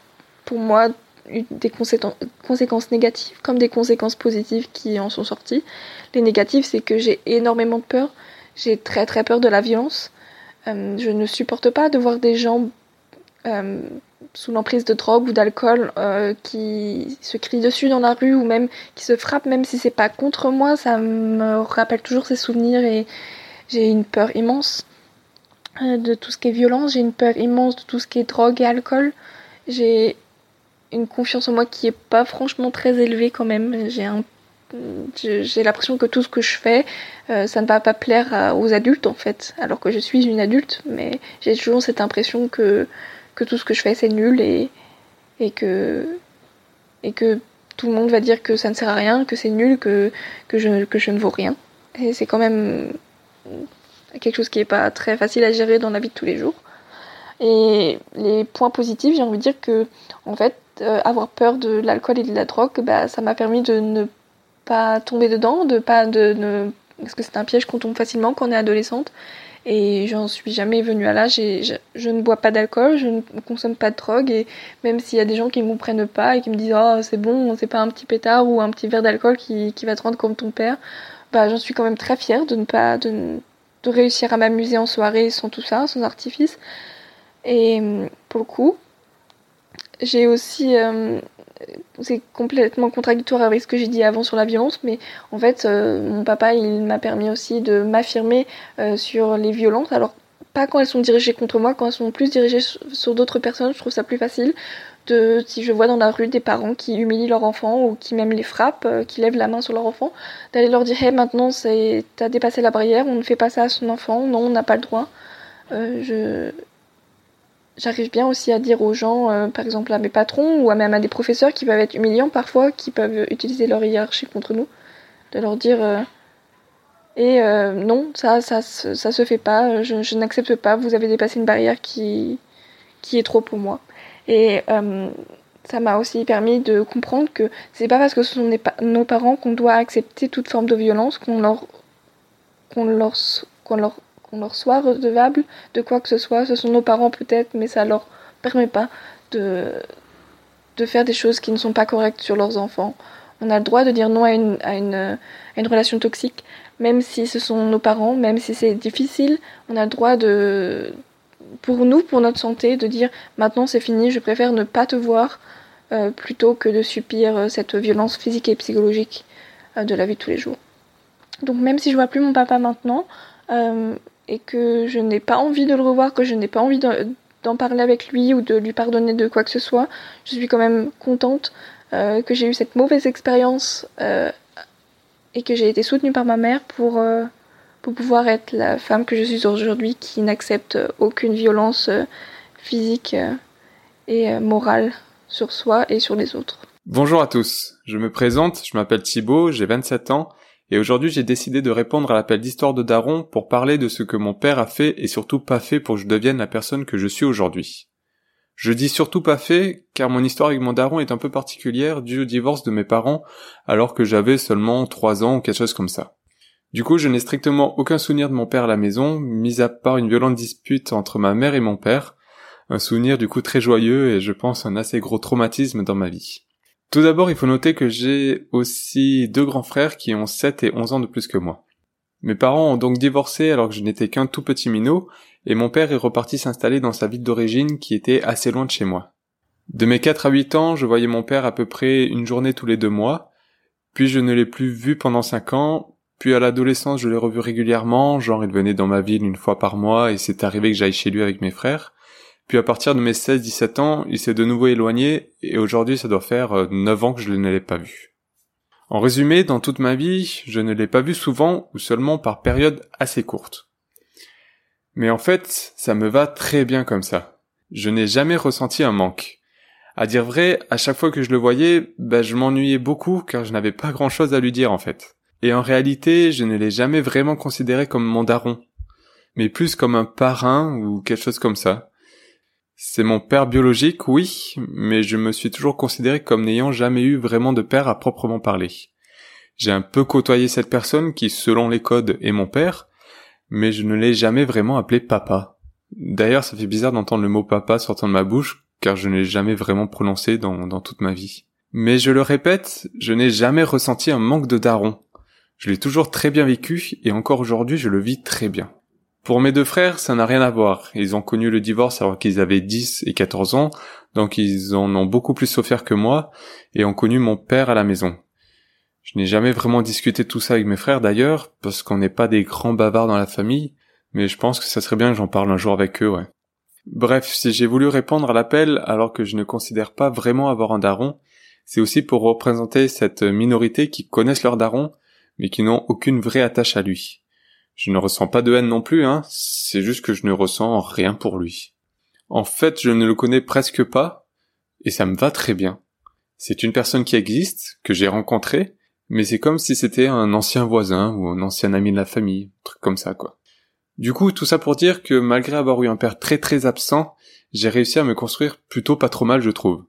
pour moi eu des conséquences, négatives comme des conséquences positives qui en sont sorties. Les négatives, c'est que j'ai énormément de peur. J'ai très très peur de la violence. Euh, je ne supporte pas de voir des gens euh, sous l'emprise de drogue ou d'alcool euh, qui se crient dessus dans la rue ou même qui se frappent, même si c'est pas contre moi. Ça me rappelle toujours ces souvenirs et j'ai une peur immense de tout ce qui est violence. J'ai une peur immense de tout ce qui est drogue et alcool. J'ai une confiance en moi qui est pas franchement très élevée quand même. J'ai j'ai l'impression que tout ce que je fais, euh, ça ne va pas plaire aux adultes en fait, alors que je suis une adulte, mais j'ai toujours cette impression que, que tout ce que je fais c'est nul et, et, que, et que tout le monde va dire que ça ne sert à rien, que c'est nul, que, que, je, que je ne vaux rien. Et c'est quand même quelque chose qui n'est pas très facile à gérer dans la vie de tous les jours. Et les points positifs, j'ai envie de dire que, en fait, euh, avoir peur de l'alcool et de la drogue, bah, ça m'a permis de ne pas tomber dedans, de pas de parce que c'est un piège qu'on tombe facilement quand on est adolescente. Et j'en suis jamais venue à l'âge. Je, je ne bois pas d'alcool, je ne consomme pas de drogue. Et même s'il y a des gens qui ne comprennent pas et qui me disent Oh, c'est bon, c'est pas un petit pétard ou un petit verre d'alcool qui, qui, va te rendre comme ton père, bah, j'en suis quand même très fière de ne pas. De, de réussir à m'amuser en soirée sans tout ça, sans artifice. Et pour le coup, j'ai aussi euh, c'est complètement contradictoire avec ce que j'ai dit avant sur la violence, mais en fait, euh, mon papa, il m'a permis aussi de m'affirmer euh, sur les violences. Alors, pas quand elles sont dirigées contre moi, quand elles sont plus dirigées sur, d'autres personnes, je trouve ça plus facile. De, si je vois dans la rue des parents qui humilient leur enfant ou qui même les frappent, qui lèvent la main sur leur enfant, d'aller leur dire hey, maintenant t'as dépassé la barrière, on ne fait pas ça à son enfant, non on n'a pas le droit. je, j'arrive bien aussi à dire aux gens, euh, par exemple à mes patrons ou à même à des professeurs qui peuvent être humiliants parfois, qui peuvent utiliser leur hiérarchie contre nous, de leur dire euh, et euh, non, ça, ça, ça, se fait pas, je, n'accepte pas, vous avez dépassé une barrière qui, qui est trop pour moi. Et ça m'a aussi permis de comprendre que c'est pas parce que ce sont nos parents qu'on doit accepter toute forme de violence, qu'on leur, qu'on leur qu'on leur soit redevable de quoi que ce soit. Ce sont nos parents peut-être, mais ça leur permet pas de, faire des choses qui ne sont pas correctes sur leurs enfants. On a le droit de dire non à une relation toxique, même si ce sont nos parents, même si c'est difficile. On a le droit de, pour nous, pour notre santé, de dire maintenant c'est fini, je préfère ne pas te voir euh, plutôt que de subir euh, cette violence physique et psychologique euh, de la vie de tous les jours. Donc même si je vois plus mon papa maintenant, et que je n'ai pas envie de le revoir, que je n'ai pas envie d'en parler avec lui ou de lui pardonner de quoi que ce soit, je suis quand même contente euh, que j'ai eu cette mauvaise expérience euh, et que j'ai été soutenue par ma mère pour, euh, pour pouvoir être la femme que je suis aujourd'hui qui n'accepte aucune violence physique et morale sur soi et sur les autres. Bonjour à tous, je me présente, je m'appelle Thibaut, j'ai 27 ans et aujourd'hui j'ai décidé de répondre à l'appel d'histoire de Daron pour parler de ce que mon père a fait et surtout pas fait pour que je devienne la personne que je suis aujourd'hui. Je dis surtout pas fait car mon histoire avec mon daron est un peu particulière dû au divorce de mes parents alors que j'avais seulement 3 ans ou quelque chose comme ça. Du coup, je n'ai strictement aucun souvenir de mon père à la maison, mis à part une violente dispute entre ma mère et mon père, un souvenir du coup très joyeux et je pense un assez gros traumatisme dans ma vie. Tout d'abord, il faut noter que j'ai aussi deux grands frères qui ont 7 et 11 ans de plus que moi. Mes parents ont donc divorcé alors que je n'étais qu'un tout petit minot, et mon père est reparti s'installer dans sa ville d'origine qui était assez loin de chez moi. De mes 4 à 8 ans, je voyais mon père à peu près une journée tous les deux mois, puis je ne l'ai plus vu pendant 5 ans, puis à l'adolescence je l'ai revu régulièrement, genre il venait dans ma ville une fois par mois et c'est arrivé que j'aille chez lui avec mes frères, puis à partir de mes 16-17 ans, il s'est de nouveau éloigné et aujourd'hui ça doit faire 9 euh, ans que je ne l'ai pas vu. En résumé, dans toute ma vie, je ne l'ai pas vu souvent ou seulement par périodes assez courtes. Mais en fait, ça me va très bien comme ça. Je n'ai jamais ressenti un manque. À dire vrai, à chaque fois que je le voyais, bah, je m'ennuyais beaucoup car je n'avais pas grand chose à lui dire en fait. Et en réalité, je ne l'ai jamais vraiment considéré comme mon daron, mais plus comme un parrain ou quelque chose comme ça. C'est mon père biologique, oui, mais je me suis toujours considéré comme n'ayant jamais eu vraiment de père à proprement parler. J'ai un peu côtoyé cette personne qui, selon les codes, est mon père, mais je ne l'ai jamais vraiment appelé papa. D'ailleurs, ça fait bizarre d'entendre le mot papa sortant de ma bouche, car je ne l'ai jamais vraiment prononcé dans, dans toute ma vie. Mais je le répète, je n'ai jamais ressenti un manque de daron. Je l'ai toujours très bien vécu, et encore aujourd'hui je le vis très bien. Pour mes deux frères, ça n'a rien à voir. Ils ont connu le divorce alors qu'ils avaient 10 et 14 ans, donc ils en ont beaucoup plus souffert que moi, et ont connu mon père à la maison. Je n'ai jamais vraiment discuté tout ça avec mes frères d'ailleurs, parce qu'on n'est pas des grands bavards dans la famille, mais je pense que ça serait bien que j'en parle un jour avec eux, ouais. Bref, si j'ai voulu répondre à l'appel alors que je ne considère pas vraiment avoir un daron, c'est aussi pour représenter cette minorité qui connaissent leur daron, mais qui n'ont aucune vraie attache à lui. Je ne ressens pas de haine non plus, hein. C'est juste que je ne ressens rien pour lui. En fait, je ne le connais presque pas, et ça me va très bien. C'est une personne qui existe, que j'ai rencontrée, mais c'est comme si c'était un ancien voisin ou un ancien ami de la famille, truc comme ça, quoi. Du coup, tout ça pour dire que malgré avoir eu un père très très absent, j'ai réussi à me construire plutôt pas trop mal, je trouve.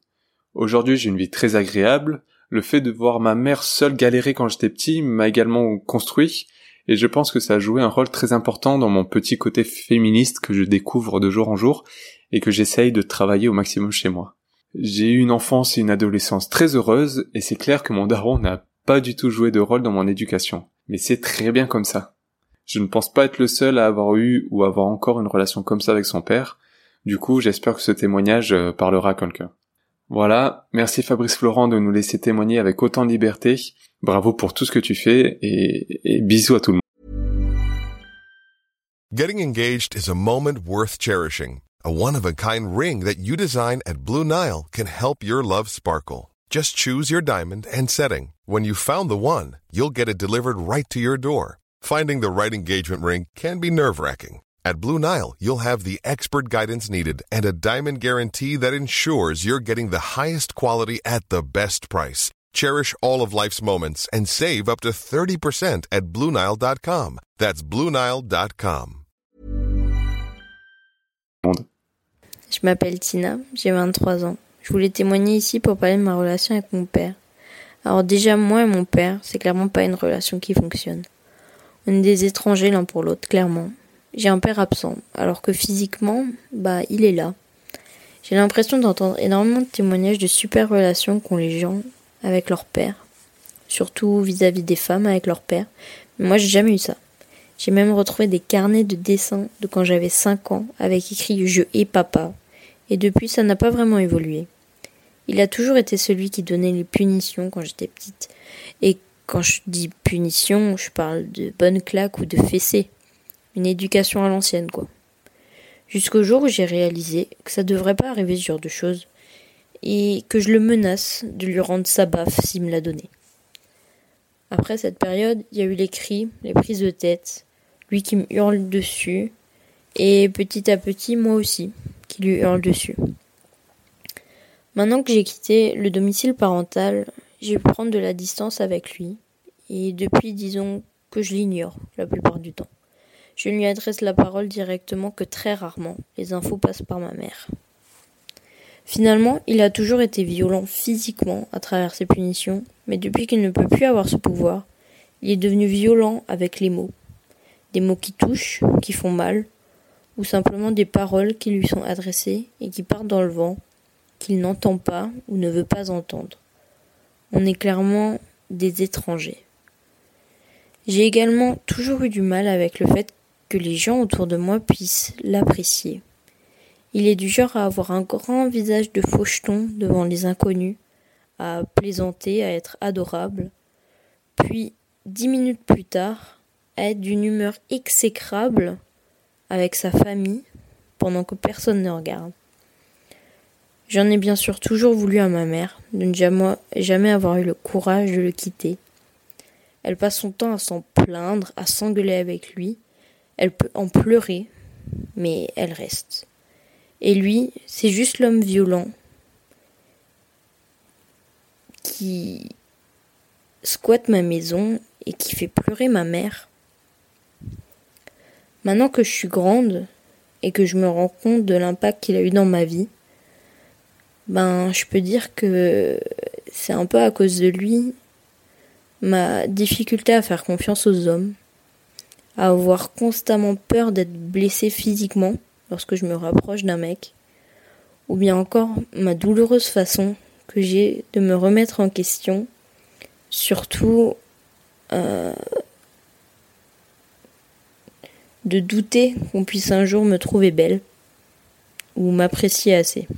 Aujourd'hui, j'ai une vie très agréable. Le fait de voir ma mère seule galérer quand j'étais petit m'a également construit, et je pense que ça a joué un rôle très important dans mon petit côté féministe que je découvre de jour en jour et que j'essaye de travailler au maximum chez moi. J'ai eu une enfance et une adolescence très heureuses, et c'est clair que mon daron n'a pas du tout joué de rôle dans mon éducation. Mais c'est très bien comme ça. Je ne pense pas être le seul à avoir eu ou avoir encore une relation comme ça avec son père. Du coup, j'espère que ce témoignage euh, parlera à quelqu'un. Voilà, merci Fabrice Florent de nous laisser témoigner avec autant de liberté. Bravo pour tout ce que tu fais et, et bisous à tout le monde. Getting engaged is a moment worth cherishing. A one-of-a-kind ring that you design at Blue Nile can help your love sparkle. Just choose your diamond and setting. When you found the one, you'll get it delivered right to your door. Finding the right engagement ring can be nerve wracking. At Blue Nile, you'll have the expert guidance needed and a diamond guarantee that ensures you're getting the highest quality at the best price. Cherish all of life's moments and save up to 30% at BlueNile.com. That's BlueNile.com. Je m'appelle Tina, j'ai 23 ans. Je voulais témoigner ici pour parler de ma relation avec mon père. Alors déjà, moi et mon père, c'est clairement pas une relation qui fonctionne. On est des étrangers l'un pour l'autre, clairement. J'ai un père absent, alors que physiquement, bah, il est là. J'ai l'impression d'entendre énormément de témoignages de super relations qu'ont les gens avec leur père, surtout vis-à-vis des femmes avec leur père. Mais moi, j'ai jamais eu ça. J'ai même retrouvé des carnets de dessins de quand j'avais 5 ans avec écrit Je hais papa. Et depuis, ça n'a pas vraiment évolué. Il a toujours été celui qui donnait les punitions quand j'étais petite. Et quand je dis punition, je parle de bonnes claques ou de fessées. Une éducation à l'ancienne, quoi. Jusqu'au jour où j'ai réalisé que ça devrait pas arriver ce genre de choses et que je le menace de lui rendre sa baffe s'il me l'a donné. Après cette période, il y a eu les cris, les prises de tête, lui qui me hurle dessus, et petit à petit, moi aussi, qui lui hurle dessus. Maintenant que j'ai quitté le domicile parental, j'ai pu prendre de la distance avec lui, et depuis, disons que je l'ignore la plupart du temps. Je ne lui adresse la parole directement que très rarement. Les infos passent par ma mère. Finalement, il a toujours été violent physiquement à travers ses punitions, mais depuis qu'il ne peut plus avoir ce pouvoir, il est devenu violent avec les mots. Des mots qui touchent, qui font mal, ou simplement des paroles qui lui sont adressées et qui partent dans le vent, qu'il n'entend pas ou ne veut pas entendre. On est clairement des étrangers. J'ai également toujours eu du mal avec le fait que les gens autour de moi puissent l'apprécier. Il est du genre à avoir un grand visage de faucheton devant les inconnus, à plaisanter, à être adorable, puis dix minutes plus tard, à être d'une humeur exécrable avec sa famille pendant que personne ne regarde. J'en ai bien sûr toujours voulu à ma mère de ne jamais, jamais avoir eu le courage de le quitter. Elle passe son temps à s'en plaindre, à s'engueuler avec lui, elle peut en pleurer, mais elle reste. Et lui, c'est juste l'homme violent qui squatte ma maison et qui fait pleurer ma mère. Maintenant que je suis grande et que je me rends compte de l'impact qu'il a eu dans ma vie, ben je peux dire que c'est un peu à cause de lui ma difficulté à faire confiance aux hommes à avoir constamment peur d'être blessé physiquement lorsque je me rapproche d'un mec, ou bien encore ma douloureuse façon que j'ai de me remettre en question, surtout euh, de douter qu'on puisse un jour me trouver belle ou m'apprécier assez.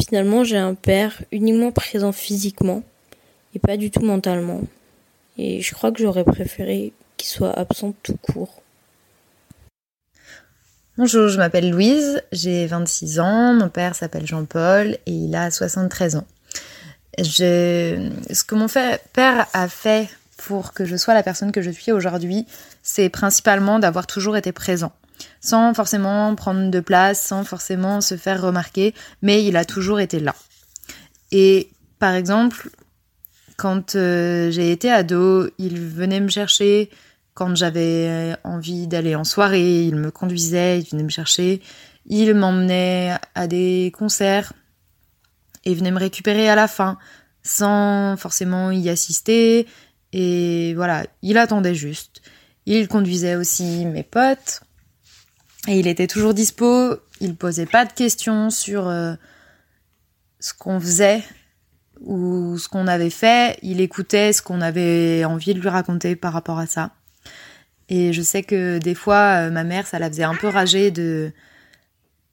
Finalement, j'ai un père uniquement présent physiquement et pas du tout mentalement. Et je crois que j'aurais préféré qu'il soit absent tout court. Bonjour, je m'appelle Louise, j'ai 26 ans, mon père s'appelle Jean-Paul et il a 73 ans. Ce que mon père a fait pour que je sois la personne que je suis aujourd'hui, c'est principalement d'avoir toujours été présent, sans forcément prendre de place, sans forcément se faire remarquer, mais il a toujours été là. Et par exemple, quand euh, j'ai été ado, il venait me chercher Quand j'avais envie d'aller en soirée, il me conduisait, il venait me chercher. Il m'emmenait à des concerts et venait me récupérer à la fin sans forcément y assister. Et voilà, il attendait juste. Il conduisait aussi mes potes. Et il était toujours dispo. Il posait pas de questions sur euh, ce qu'on faisait ou ce qu'on avait fait. Il écoutait ce qu'on avait envie de lui raconter par rapport à ça. Et je sais que des fois, euh, ma mère, ça la faisait un peu rager de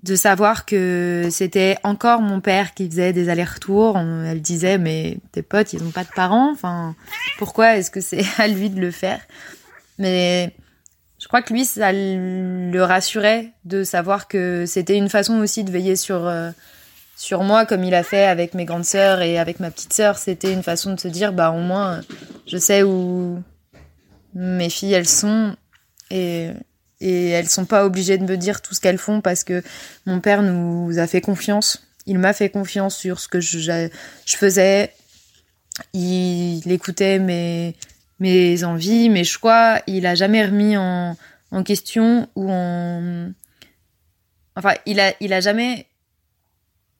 de savoir que c'était encore mon père qui faisait des allers-retours. Elle disait mais tes potes ils ont pas de parents. Enfin pourquoi est-ce que c'est à lui de le faire? Mais je crois que lui ça le rassurait de savoir que c'était une façon aussi de veiller sur euh, sur moi comme il a fait avec mes grandes sœurs et avec ma petite sœur. C'était une façon de se dire bah au moins je sais où mes filles elles sont et et elles sont pas obligées de me dire tout ce qu'elles font parce que mon père nous a fait confiance. Il m'a fait confiance sur ce que je, je faisais. Il, écoutait mes, mes envies, mes choix. Il a jamais remis en, en question ou en. Enfin, il a, il a jamais.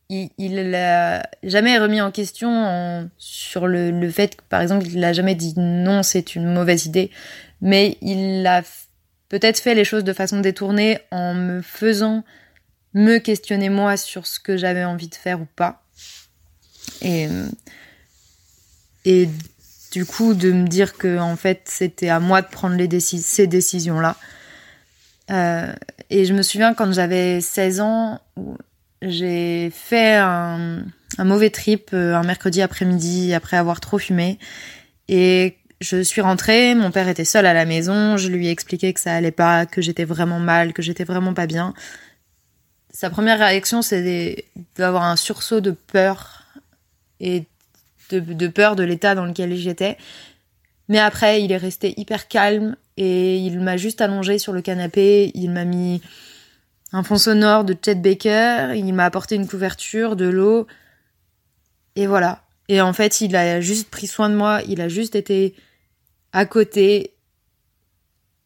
Il, il a jamais remis en question sur le, le fait que, par exemple, il a jamais dit non, c'est une mauvaise idée. Mais il a peut-être fait les choses de façon détournée en me faisant me questionner moi sur ce que j'avais envie de faire ou pas. Et, et du coup, de me dire que en fait, c'était à moi de prendre les ces décisions-là. Euh, et je me souviens quand j'avais 16 ans, j'ai fait un, mauvais trip euh, un mercredi après-midi après avoir trop fumé. Et je suis rentrée, mon père était seul à la maison, je lui ai expliqué que ça allait pas, que j'étais vraiment mal, que j'étais vraiment pas bien. Sa première réaction, c'est d'avoir un sursaut de peur et de, peur de l'état dans lequel j'étais. Mais après, il est resté hyper calme et il m'a juste allongé sur le canapé, il m'a mis un fond sonore de Chet Baker, il m'a apporté une couverture, de l'eau, et voilà. Et en fait, il a juste pris soin de moi, il a juste été à côté.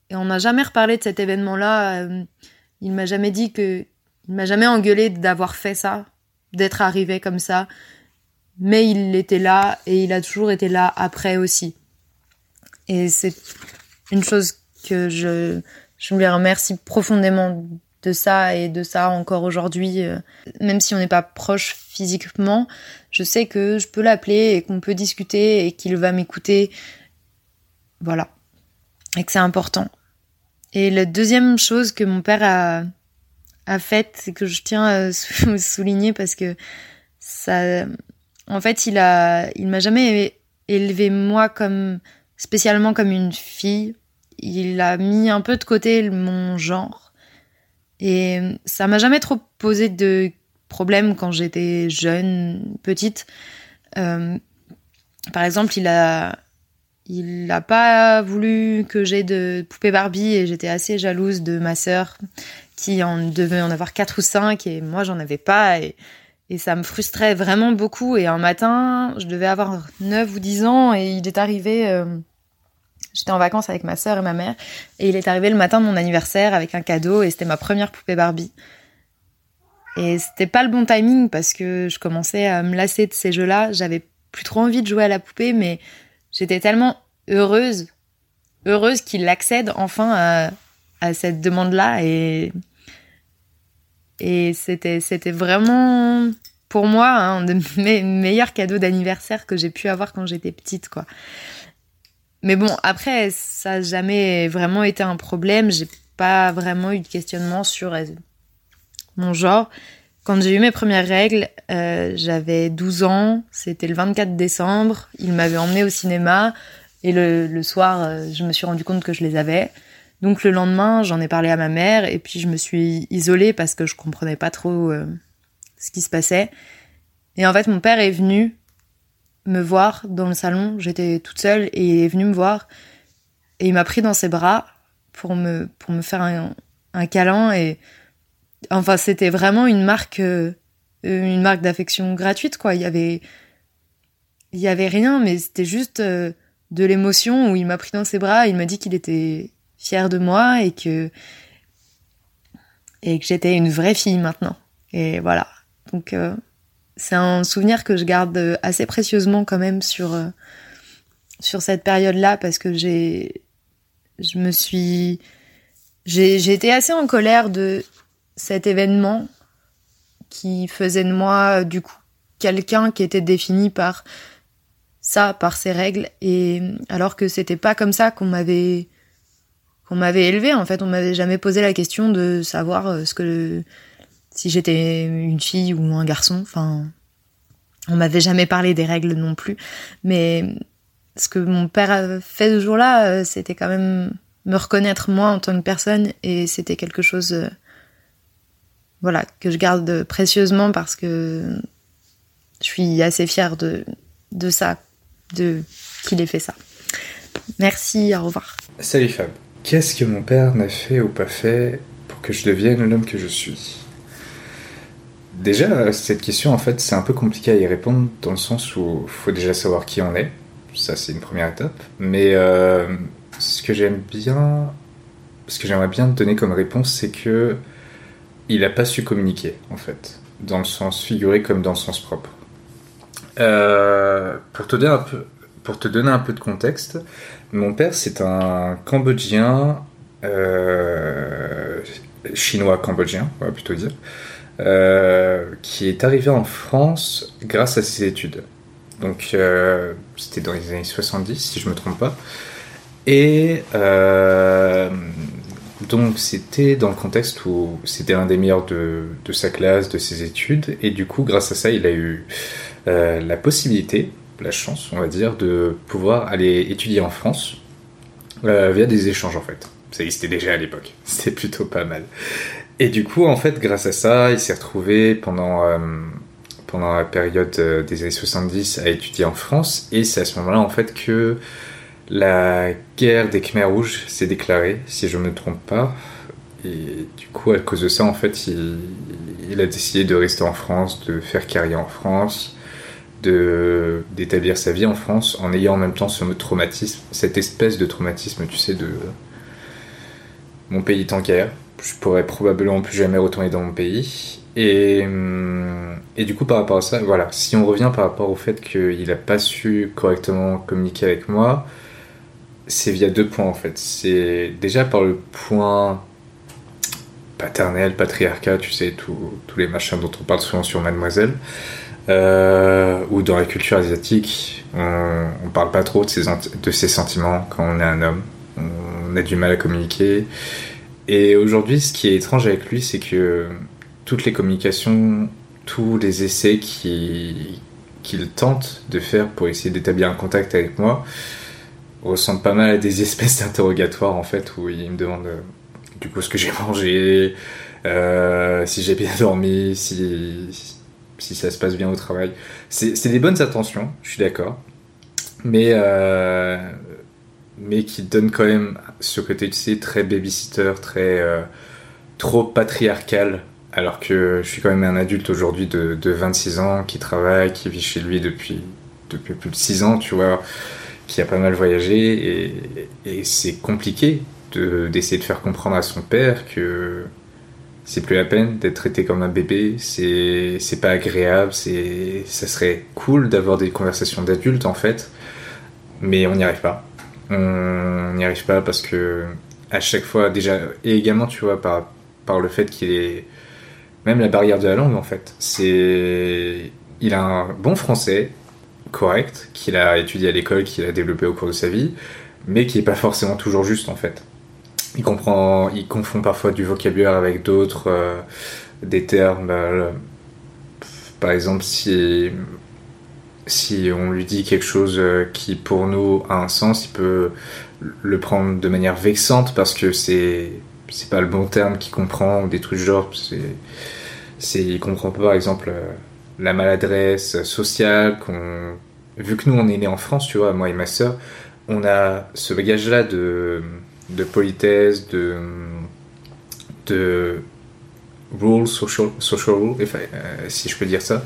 Et on n'a jamais reparlé de cet événement-là. Euh, il m'a jamais dit que. Il m'a jamais engueulé d'avoir fait ça, d'être arrivé comme ça. Mais il était là et il a toujours été là après aussi. Et c'est une chose que je, je lui remercie profondément de ça et de ça encore aujourd'hui. Euh, même si on n'est pas proche physiquement, je sais que je peux l'appeler et qu'on peut discuter et qu'il va m'écouter voilà. Et que c'est important. Et la deuxième chose que mon père a, a faite, c'est que je tiens à souligner parce que ça, en fait, il a, il m'a jamais élevé moi comme, spécialement comme une fille. Il a mis un peu de côté mon genre. Et ça m'a jamais trop posé de problème quand j'étais jeune, petite. Euh, par exemple, il a, il n'a pas voulu que j'ai de poupées Barbie et j'étais assez jalouse de ma sœur qui en devait en avoir quatre ou cinq et moi j'en avais pas et, et ça me frustrait vraiment beaucoup et un matin je devais avoir 9 ou 10 ans et il est arrivé euh, j'étais en vacances avec ma sœur et ma mère et il est arrivé le matin de mon anniversaire avec un cadeau et c'était ma première poupée Barbie et c'était pas le bon timing parce que je commençais à me lasser de ces jeux-là j'avais plus trop envie de jouer à la poupée mais J'étais tellement heureuse, heureuse qu'il accède enfin à, cette demande-là et et c'était c'était vraiment pour moi un de mes meilleurs cadeaux d'anniversaire que j'ai pu avoir quand j'étais petite quoi. Mais bon, après ça n'a jamais vraiment été un problème, j'ai pas vraiment eu de questionnement sur euh, mon genre. Quand j'ai eu mes premières règles, euh, j'avais 12 ans, c'était le 24 décembre, il m'avait emmené au cinéma et le, soir, euh, je me suis rendu compte que je les avais. Donc le lendemain, j'en ai parlé à ma mère et puis je me suis isolée parce que je comprenais pas trop ce qui se passait. Et en fait, mon père est venu me voir dans le salon, j'étais toute seule et il est venu me voir et il m'a pris dans ses bras pour me pour me faire un, un câlin et Enfin, c'était vraiment une marque, euh, une marque d'affection gratuite, quoi. Il y avait, il y avait rien, mais c'était juste, euh, de l'émotion où il m'a pris dans ses bras, il m'a dit qu'il était fier de moi et que et que j'étais une vraie fille maintenant. Et voilà. Donc euh, c'est un souvenir que je garde assez précieusement quand même sur euh, sur cette période-là parce que j'ai je me suis j'ai été assez en colère de cet événement qui faisait de moi du coup quelqu'un qui était défini par ça, par ses règles, et alors que c'était pas comme ça qu'on m'avait qu'on m'avait élevé. En fait, on m'avait jamais posé la question de savoir euh, ce que si j'étais une fille ou un garçon. Enfin, on m'avait jamais parlé des règles non plus. Mais ce que mon père a fait ce jour-là, euh, c'était quand même me reconnaître moi en tant que personne, et c'était quelque chose, euh, voilà, que je garde précieusement parce que je suis assez fière de de ça, de qu'il ait fait ça. Merci, au revoir. Salut Fab. Qu'est-ce que mon père n'a fait ou pas fait pour que je devienne l'homme que je suis? Déjà, cette question, en fait, c'est un peu compliqué à y répondre dans le sens où il faut déjà savoir qui on est. Ça, c'est une première étape. Mais euh, ce que j'aime bien, ce que j'aimerais bien donner comme réponse, c'est que il n'a pas su communiquer, en fait, dans le sens figuré comme dans le sens propre. Euh, pour, te donner un peu, pour te donner un peu de contexte, mon père c'est un Cambodgien, euh, chinois cambodgien, on va plutôt dire, qui est arrivé en France grâce à ses études. Donc c'était dans les années 70 si je me trompe pas. Et donc c'était dans le contexte où c'était un des meilleurs de, sa classe, de ses études, et du coup grâce à ça il a eu euh, la possibilité, la chance, on va dire, de pouvoir aller étudier en France euh, via des échanges en fait. Ça existait déjà à l'époque, c'était plutôt pas mal. Et du coup, en fait, grâce à ça, il s'est retrouvé pendant, euh, pendant la période des années 70 à étudier en France, et c'est à ce moment-là en fait que la guerre des Khmers rouges s'est déclarée, si je ne me trompe pas. Et du coup, à cause de ça, en fait, il, a décidé de rester en France, de faire carrière en France, d'établir sa vie en France en ayant en même temps ce traumatisme, cette espèce de traumatisme, tu sais, de mon pays en guerre, je pourrais probablement plus jamais retourner dans mon pays. Et, hum, et du coup, par rapport à ça, voilà, si on revient par rapport au fait qu'il n'a pas su correctement communiquer avec moi, c'est via deux points en fait. C'est déjà par le point paternel, patriarcat, tu sais, tous les machins dont on parle souvent sur Mademoiselle. Euh, ou dans la culture asiatique, on, on parle pas trop de de ses sentiments quand on est un homme. On a du mal à communiquer. Et aujourd'hui, ce qui est étrange avec lui, c'est que toutes les communications, tous les essais qu'il tente de faire pour essayer d'établir un contact avec moi ressemblent pas mal à des espèces d'interrogatoires en fait, où il me demande euh, du coup ce que j'ai mangé, euh, si j'ai bien dormi, si si ça se passe bien au travail. C'est des bonnes attentions, je suis d'accord. Mais, euh, mais qui donne quand même ce côté, très babysitter, très euh, trop patriarcal. Alors que je suis quand même un adulte aujourd'hui de, de, 26 ans qui travaille, qui vit chez lui depuis, depuis plus de 6 ans, tu vois, qui a pas mal voyagé. Et, c'est compliqué d'essayer de, faire comprendre à son père que c'est plus la peine d'être traité comme un bébé, c'est c'est pas agréable, c'est ça serait cool d'avoir des conversations d'adultes en fait, mais on n'y arrive pas. On n'y arrive pas parce que à chaque fois déjà et également tu vois par par le fait qu'il est même la barrière de la langue en fait, c'est il a un bon français correct qu'il a étudié à l'école, qu'il a développé au cours de sa vie, mais qui est pas forcément toujours juste en fait il comprend, il confond parfois du vocabulaire avec d'autres, euh, des termes. Euh, par exemple, si si on lui dit quelque chose euh, qui pour nous a un sens, il peut le prendre de manière vexante parce que c'est c'est pas le bon terme qu'il comprend ou des trucs genre. C'est c'est il comprend pas par exemple la maladresse sociale qu'on vu que nous on est né en France, tu vois, moi et ma sœur, on a ce bagage là de de politesse, de, de rules, social, social rules, euh, si je peux dire ça.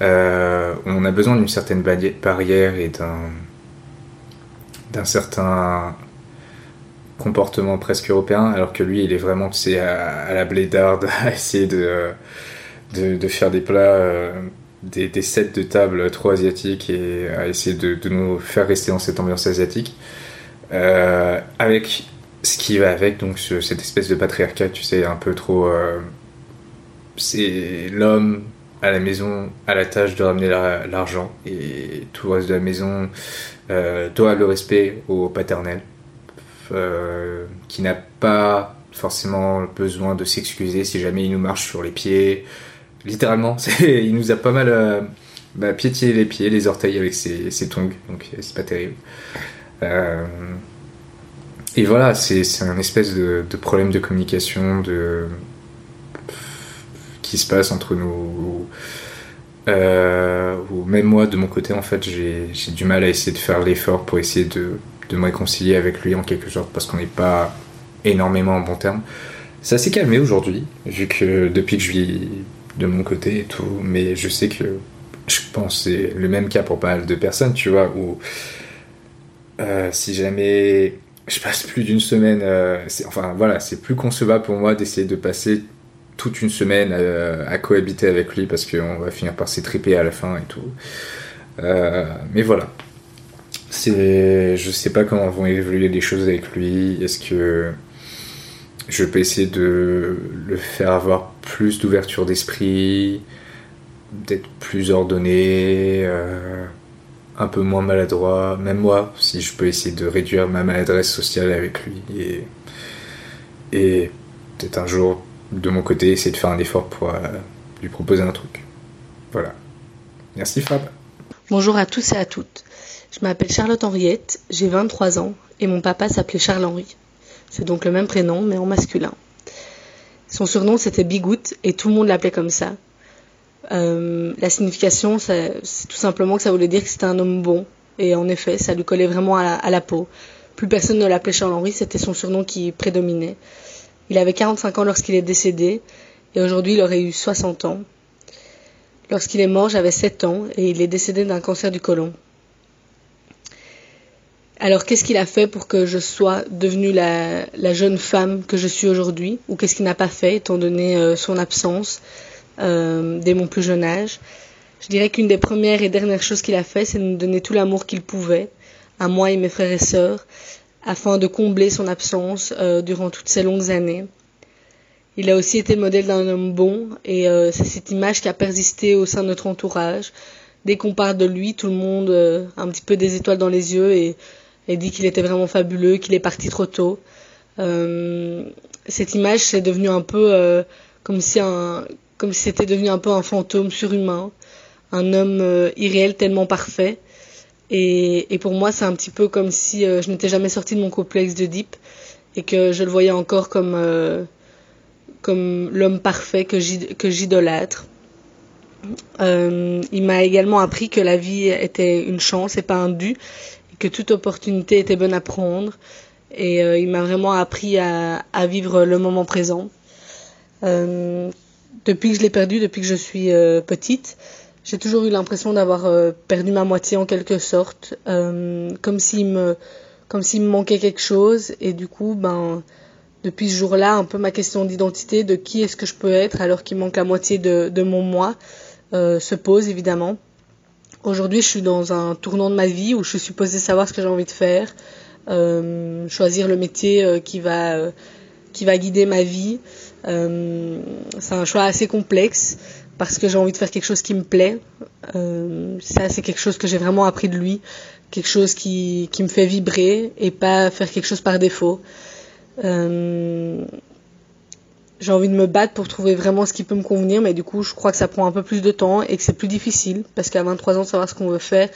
Euh, on a besoin d'une certaine barrière et d'un d'un certain comportement presque européen, alors que lui, il est vraiment, tu à, la blédarde, à essayer de, de, faire des plats, des, des, sets de table trop asiatiques et à essayer de nous faire rester dans cette ambiance asiatique. avec ce qui va avec, donc cette espèce de patriarcat, tu sais, un peu trop. c'est l'homme à la maison à la tâche de ramener l'argent et tout le reste de la maison euh, doit le respect au paternel euh, qui n'a pas forcément besoin de s'excuser si jamais il nous marche sur les pieds. Littéralement il nous a pas mal euh, bah, les pieds les orteils avec ses, ses tongs donc c'est pas terrible. Et voilà c'est un espèce de, de problème de communication de qui se passe entre nous. Euh, ou même moi, de mon côté, en fait, j'ai du mal à essayer de faire l'effort pour essayer de, de, me réconcilier avec lui en quelque sorte, parce qu'on n'est pas énormément en bon terme. Ça s'est calmé aujourd'hui, vu que depuis que je vis de mon côté et tout, mais je sais que je pense c'est le même cas pour pas mal de personnes, tu vois, où euh, si jamais je passe plus d'une semaine, euh, enfin voilà, c'est plus concevable pour moi d'essayer de passer toute une semaine à, cohabiter avec lui parce qu'on va finir par s'étriper à la fin et tout. Euh, mais voilà. C'est, je sais pas comment vont évoluer les choses avec lui. Est-ce que je peux essayer de le faire avoir plus d'ouverture d'esprit, d'être plus ordonné, euh, un peu moins maladroit? Même moi, si je peux essayer de réduire ma maladresse sociale avec lui et peut-être un jour de mon côté, essayer de faire un effort pour euh, lui proposer un truc. Voilà. Merci Fab. Bonjour à tous et à toutes. Je m'appelle Charlotte Henriette, j'ai 23 ans et mon papa s'appelait Charles-Henri. C'est donc le même prénom mais en masculin. Son surnom c'était Bigout et tout le monde l'appelait comme ça. Euh, la signification, c'est tout simplement que ça voulait dire que c'était un homme bon. Et en effet, ça lui collait vraiment à la, à la peau. Plus personne ne l'appelait Charles-Henri, c'était son surnom qui prédominait. Il avait 45 ans lorsqu'il est décédé et aujourd'hui il aurait eu 60 ans. Lorsqu'il est mort, j'avais 7 ans et il est décédé d'un cancer du côlon. Alors qu'est-ce qu'il a fait pour que je sois devenue la, jeune femme que je suis aujourd'hui? Ou qu'est-ce qu'il n'a pas fait étant donné euh, son absence euh, dès mon plus jeune âge? Je dirais qu'une des premières et dernières choses qu'il a fait, c'est de nous donner tout l'amour qu'il pouvait, à moi et mes frères et sœurs, afin de combler son absence euh, durant toutes ces longues années. Il a aussi été le modèle d'un homme bon et euh, c'est cette image qui a persisté au sein de notre entourage. Dès qu'on parle de lui, tout le monde euh, a un petit peu des étoiles dans les yeux et, et dit qu'il était vraiment fabuleux, qu'il est parti trop tôt. cette image c'est devenu un peu comme si un comme si c'était devenu un peu un fantôme surhumain, un homme irréel tellement parfait et, pour moi, c'est un petit peu comme si euh, je n'étais jamais sortie de mon complexe de Deep et que je le voyais encore comme, euh, comme l'homme parfait que j'idolâtre. Euh, il m'a également appris que la vie était une chance et pas un dû, et que toute opportunité était bonne à prendre. Et il m'a vraiment appris à, à, vivre le moment présent. depuis que je l'ai perdu, depuis que je suis petite, j'ai toujours eu l'impression d'avoir euh, perdu ma moitié en quelque sorte, euh, comme s'il me, me manquait quelque chose. Et du coup, ben, depuis ce jour-là, un peu ma question d'identité, de qui est-ce que je peux être alors qu'il manque la moitié de, de mon moi, euh, se pose évidemment. Aujourd'hui, je suis dans un tournant de ma vie où je suis supposée savoir ce que j'ai envie de faire, choisir le métier qui va, qui va guider ma vie. c'est un choix assez complexe parce que j'ai envie de faire quelque chose qui me plaît. Euh, ça, c'est quelque chose que j'ai vraiment appris de lui, quelque chose qui, me fait vibrer et pas faire quelque chose par défaut. Euh, j'ai envie de me battre pour trouver vraiment ce qui peut me convenir, mais du coup, je crois que ça prend un peu plus de temps et que c'est plus difficile parce qu'à 23 ans, savoir ce qu'on veut faire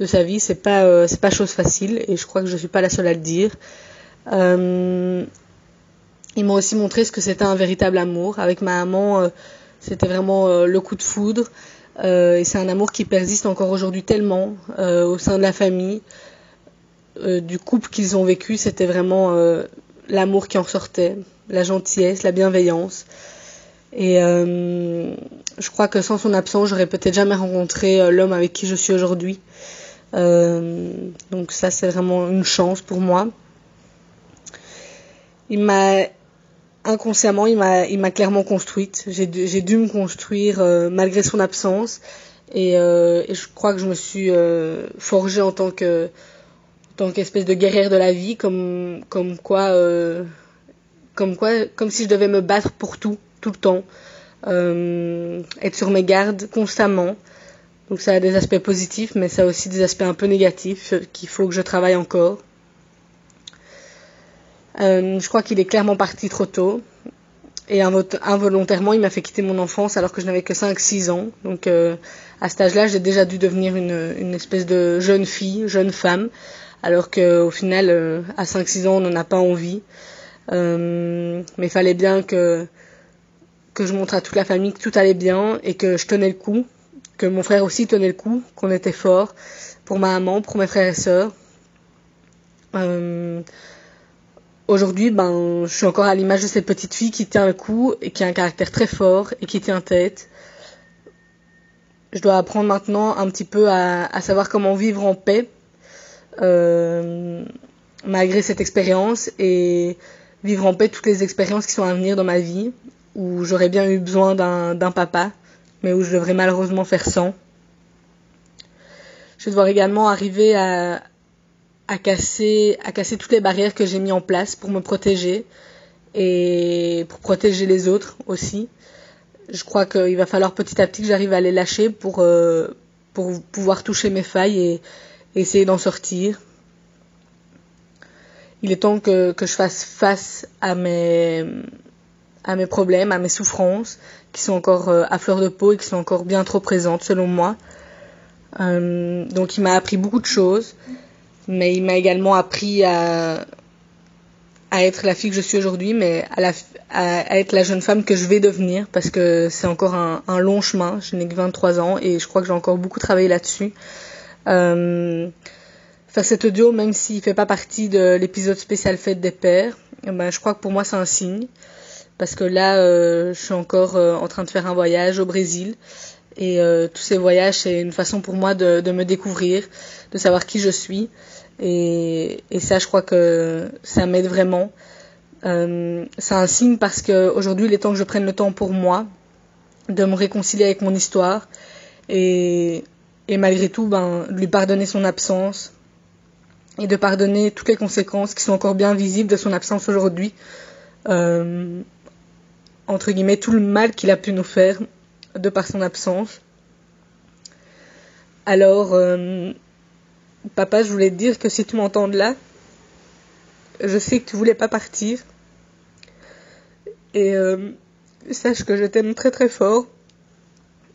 de sa vie, c'est pas euh, c'est pas chose facile et je crois que je suis pas la seule à le dire. Ils m'ont aussi montré ce que c'était un véritable amour. Avec ma maman, c'était vraiment euh, le coup de foudre. Euh, et c'est un amour qui persiste encore aujourd'hui tellement euh, au sein de la famille, du couple qu'ils ont vécu. C'était vraiment l'amour qui en ressortait, la gentillesse, la bienveillance. Et je crois que sans son absence, j'aurais peut-être jamais rencontré l'homme avec qui je suis aujourd'hui. donc ça, c'est vraiment une chance pour moi. Il m'a inconsciemment, il m'a, il m'a clairement construite. J'ai dû, j'ai dû me construire malgré son absence. Et, et, je crois que je me suis forgée en tant que, en tant qu'espèce de guerrière de la vie, comme, comme quoi comme quoi, comme si je devais me battre pour tout, tout le temps, euh, être sur mes gardes constamment. Donc ça a des aspects positifs, mais ça a aussi des aspects un peu négatifs qu'il faut que je travaille encore. Euh, je crois qu'il est clairement parti trop tôt. Et involontairement, il m'a fait quitter mon enfance alors que je n'avais que 5-6 ans. Donc euh, à cet âge-là, j'ai déjà dû devenir une, une, espèce de jeune fille, jeune femme. Alors qu'au final, euh, à 5-6 ans, on n'en a pas envie. Mais il fallait bien que, que je montre à toute la famille que tout allait bien et que je tenais le coup, que mon frère aussi tenait le coup, qu'on était fort pour ma maman, pour mes frères et sœurs. Aujourd'hui, ben, je suis encore à l'image de cette petite fille qui tient le coup et qui a un caractère très fort et qui tient tête. Je dois apprendre maintenant un petit peu à, à savoir comment vivre en paix euh, malgré cette expérience et vivre en paix toutes les expériences qui sont à venir dans ma vie, où j'aurais bien eu besoin d'un papa, mais où je devrais malheureusement faire sans. Je vais devoir également arriver à, à, casser, à casser toutes les barrières que j'ai mis en place pour me protéger et pour protéger les autres aussi. Je crois qu'il va falloir petit à petit que j'arrive à les lâcher pour, euh, pour pouvoir toucher mes failles et essayer d'en sortir il est temps que, que je fasse face à mes, à mes problèmes, à mes souffrances, qui sont encore euh, à fleur de peau et qui sont encore bien trop présentes selon moi. Euh, donc il m'a appris beaucoup de choses, mais il m'a également appris à, à être la fille que je suis aujourd'hui, mais à, la, à, être la jeune femme que je vais devenir, parce que c'est encore un, long chemin. Je n'ai que 23 ans et je crois que j'ai encore beaucoup travaillé là-dessus. Euh, faire cet audio, même s'il fait pas partie de l'épisode spécial fête des pères, eh ben, je crois que pour moi c'est un signe. Parce que là, euh, je suis encore euh, en train de faire un voyage au Brésil. Et euh, tous ces voyages, c'est une façon pour moi de, de, me découvrir, de savoir qui je suis. Et, ça, je crois que ça m'aide vraiment. c'est un signe parce que aujourd'hui, il est temps que je prenne le temps pour moi, de me réconcilier avec mon histoire. Et, malgré tout, ben, lui pardonner son absence, et de pardonner toutes les conséquences qui sont encore bien visibles de son absence aujourd'hui. Euh, entre guillemets, tout le mal qu'il a pu nous faire de par son absence. Alors, euh, papa, je voulais te dire que si tu m'entends là, je sais que tu voulais pas partir. Et euh, sache que je t'aime très très fort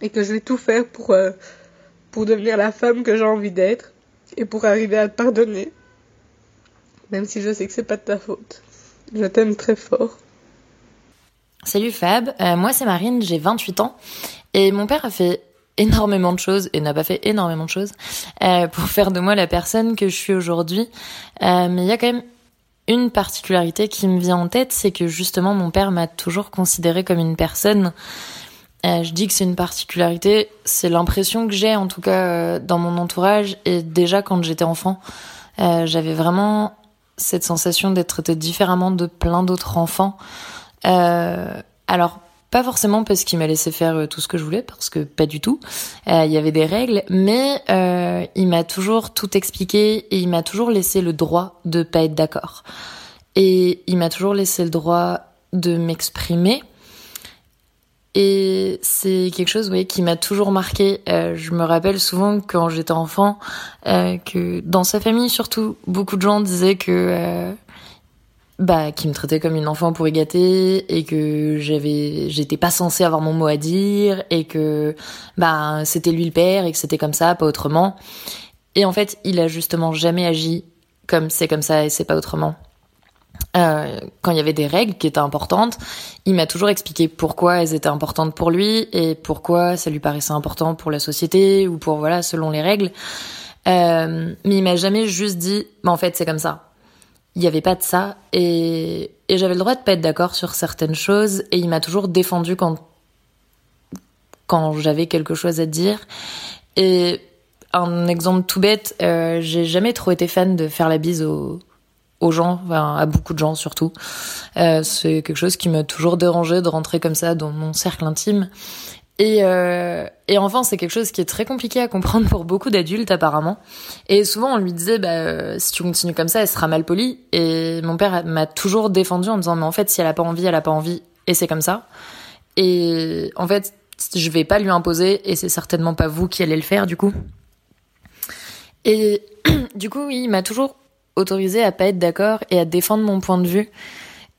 et que je vais tout faire pour, euh, pour devenir la femme que j'ai envie d'être et pour arriver à te pardonner. Même si je sais que c'est pas de ta faute. Je t'aime très fort. Salut Fab, euh, moi c'est Marine, j'ai 28 ans et mon père a fait énormément de choses et n'a pas fait énormément de choses euh, pour faire de moi la personne que je suis aujourd'hui. Euh, mais il y a quand même une particularité qui me vient en tête, c'est que justement mon père m'a toujours considéré comme une personne euh, je dis que c'est une particularité, c'est l'impression que j'ai en tout cas euh, dans mon entourage et déjà quand j'étais enfant, euh, j'avais vraiment cette sensation d'être traitée différemment de plein d'autres enfants. alors pas forcément parce qu'il m'a laissé faire tout ce que je voulais, parce que pas du tout. Il y avait des règles, mais il m'a toujours tout expliqué et il m'a toujours laissé le droit de pas être d'accord. Et il m'a toujours laissé le droit de m'exprimer et c'est quelque chose qui m'a toujours marqué. Euh, je me rappelle souvent quand j'étais enfant euh, que dans sa famille surtout, beaucoup de gens disaient que euh, bah qui me traitait comme une enfant pour y gâter et que j'avais j'étais pas censée avoir mon mot à dire et que bah c'était lui le père et que c'était comme ça, pas autrement. Et en fait, il a justement jamais agi comme c'est comme ça et c'est pas autrement. Euh, quand il y avait des règles qui étaient importantes, il m'a toujours expliqué pourquoi elles étaient importantes pour lui et pourquoi ça lui paraissait important pour la société ou pour voilà selon les règles. Euh, mais il m'a jamais juste dit, bah, en fait c'est comme ça. Il n'y avait pas de ça et, j'avais le droit de pas être d'accord sur certaines choses et il m'a toujours défendu quand quand j'avais quelque chose à dire et un exemple tout bête, euh, j'ai jamais trop été fan de faire la bise aux, gens, à beaucoup de gens surtout. Euh, c'est quelque chose qui m'a toujours dérangé de rentrer comme ça dans mon cercle intime. Et, euh, et enfin, c'est quelque chose qui est très compliqué à comprendre pour beaucoup d'adultes apparemment. Et souvent, on lui disait, bah, euh, si tu continues comme ça, elle sera mal polie. Et mon père m'a toujours défendu en me disant, mais en fait, si elle a pas envie, elle a pas envie, et c'est comme ça. Et en fait, je vais pas lui imposer, et c'est certainement pas vous qui allez le faire du coup. Et du coup, oui, il m'a toujours autorisé à pas être d'accord et à défendre mon point de vue.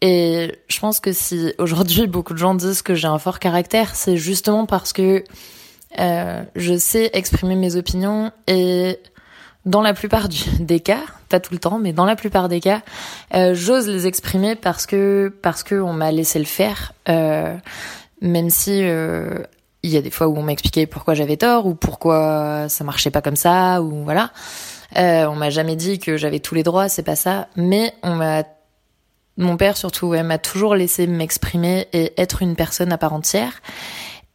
Et je pense que si aujourd'hui beaucoup de gens disent que j'ai un fort caractère, c'est justement parce que euh, je sais exprimer mes opinions et dans la plupart des cas, pas tout le temps, mais dans la plupart des cas, euh, j'ose les exprimer parce que parce que on m'a laissé le faire, euh, même si euh, il y a des fois où on m'a expliqué pourquoi j'avais tort ou pourquoi ça marchait pas comme ça ou voilà. Euh, on m'a jamais dit que j'avais tous les droits, c'est pas ça, mais on m'a mon père surtout m'a toujours laissé m'exprimer et être une personne à part entière.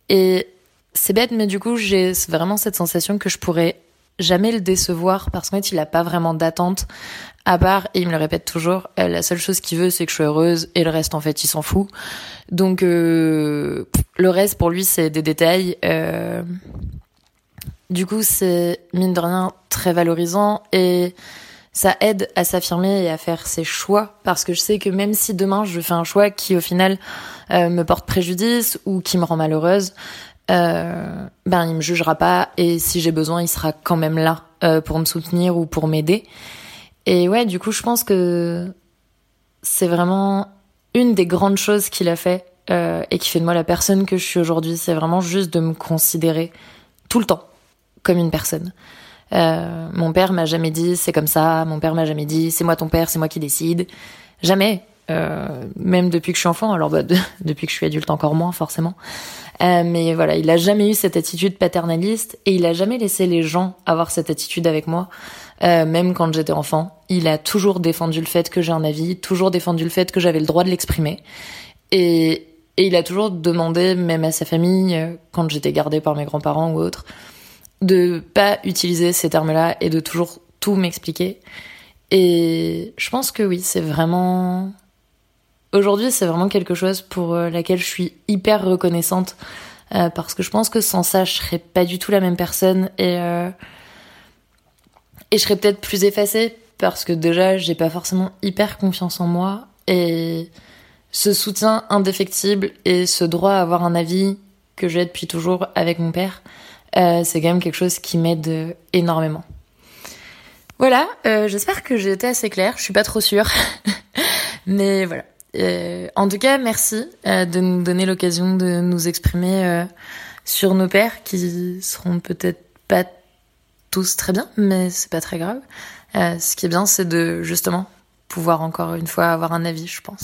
Et c'est bête, mais du coup, j'ai vraiment cette sensation que je pourrais jamais le décevoir parce qu'en fait, il a pas vraiment d'attente à part, et il me le répète toujours, euh, la seule chose qu'il veut, c'est que je sois heureuse et le reste, en fait, il s'en fout. Donc, euh, le reste, pour lui, c'est des détails. Euh... Du coup, c'est, mine de rien, très valorisant et ça aide à s'affirmer et à faire ses choix parce que je sais que même si demain je fais un choix qui au final euh, me porte préjudice ou qui me rend malheureuse, euh, ben il me jugera pas et si j'ai besoin il sera quand même là euh, pour me soutenir ou pour m'aider. Et ouais, du coup je pense que c'est vraiment une des grandes choses qu'il a fait euh, et qui fait de moi la personne que je suis aujourd'hui. C'est vraiment juste de me considérer tout le temps comme une personne. Euh, mon père m'a jamais dit c'est comme ça. Mon père m'a jamais dit c'est moi ton père, c'est moi qui décide. Jamais. Euh, même depuis que je suis enfant. Alors bah, de, depuis que je suis adulte encore moins forcément. Euh, mais voilà, il a jamais eu cette attitude paternaliste et il a jamais laissé les gens avoir cette attitude avec moi. Euh, même quand j'étais enfant, il a toujours défendu le fait que j'ai un avis, toujours défendu le fait que j'avais le droit de l'exprimer. Et, et il a toujours demandé, même à sa famille, euh, quand j'étais gardée par mes grands-parents ou autres, de pas utiliser ces termes-là et de toujours tout m'expliquer. Et je pense que oui, c'est vraiment aujourd'hui, c'est vraiment quelque chose pour euh, laquelle je suis hyper reconnaissante euh, parce que je pense que sans ça, je serais pas du tout la même personne et euh, et je serais peut-être plus effacée parce que déjà, j'ai pas forcément hyper confiance en moi et ce soutien indéfectible et ce droit à avoir un avis que j'ai depuis toujours avec mon père, euh, c'est quand même quelque chose qui m'aide énormément. Voilà, euh, j'espère que j'ai été assez claire, je suis pas trop sûre. Mais voilà. Euh, en tout cas, merci euh, de nous donner l'occasion de nous exprimer euh, sur nos pères qui seront peut-être pas tous très bien, mais c'est pas très grave. Euh, ce qui est bien, c'est de justement pouvoir encore une fois avoir un avis, je pense.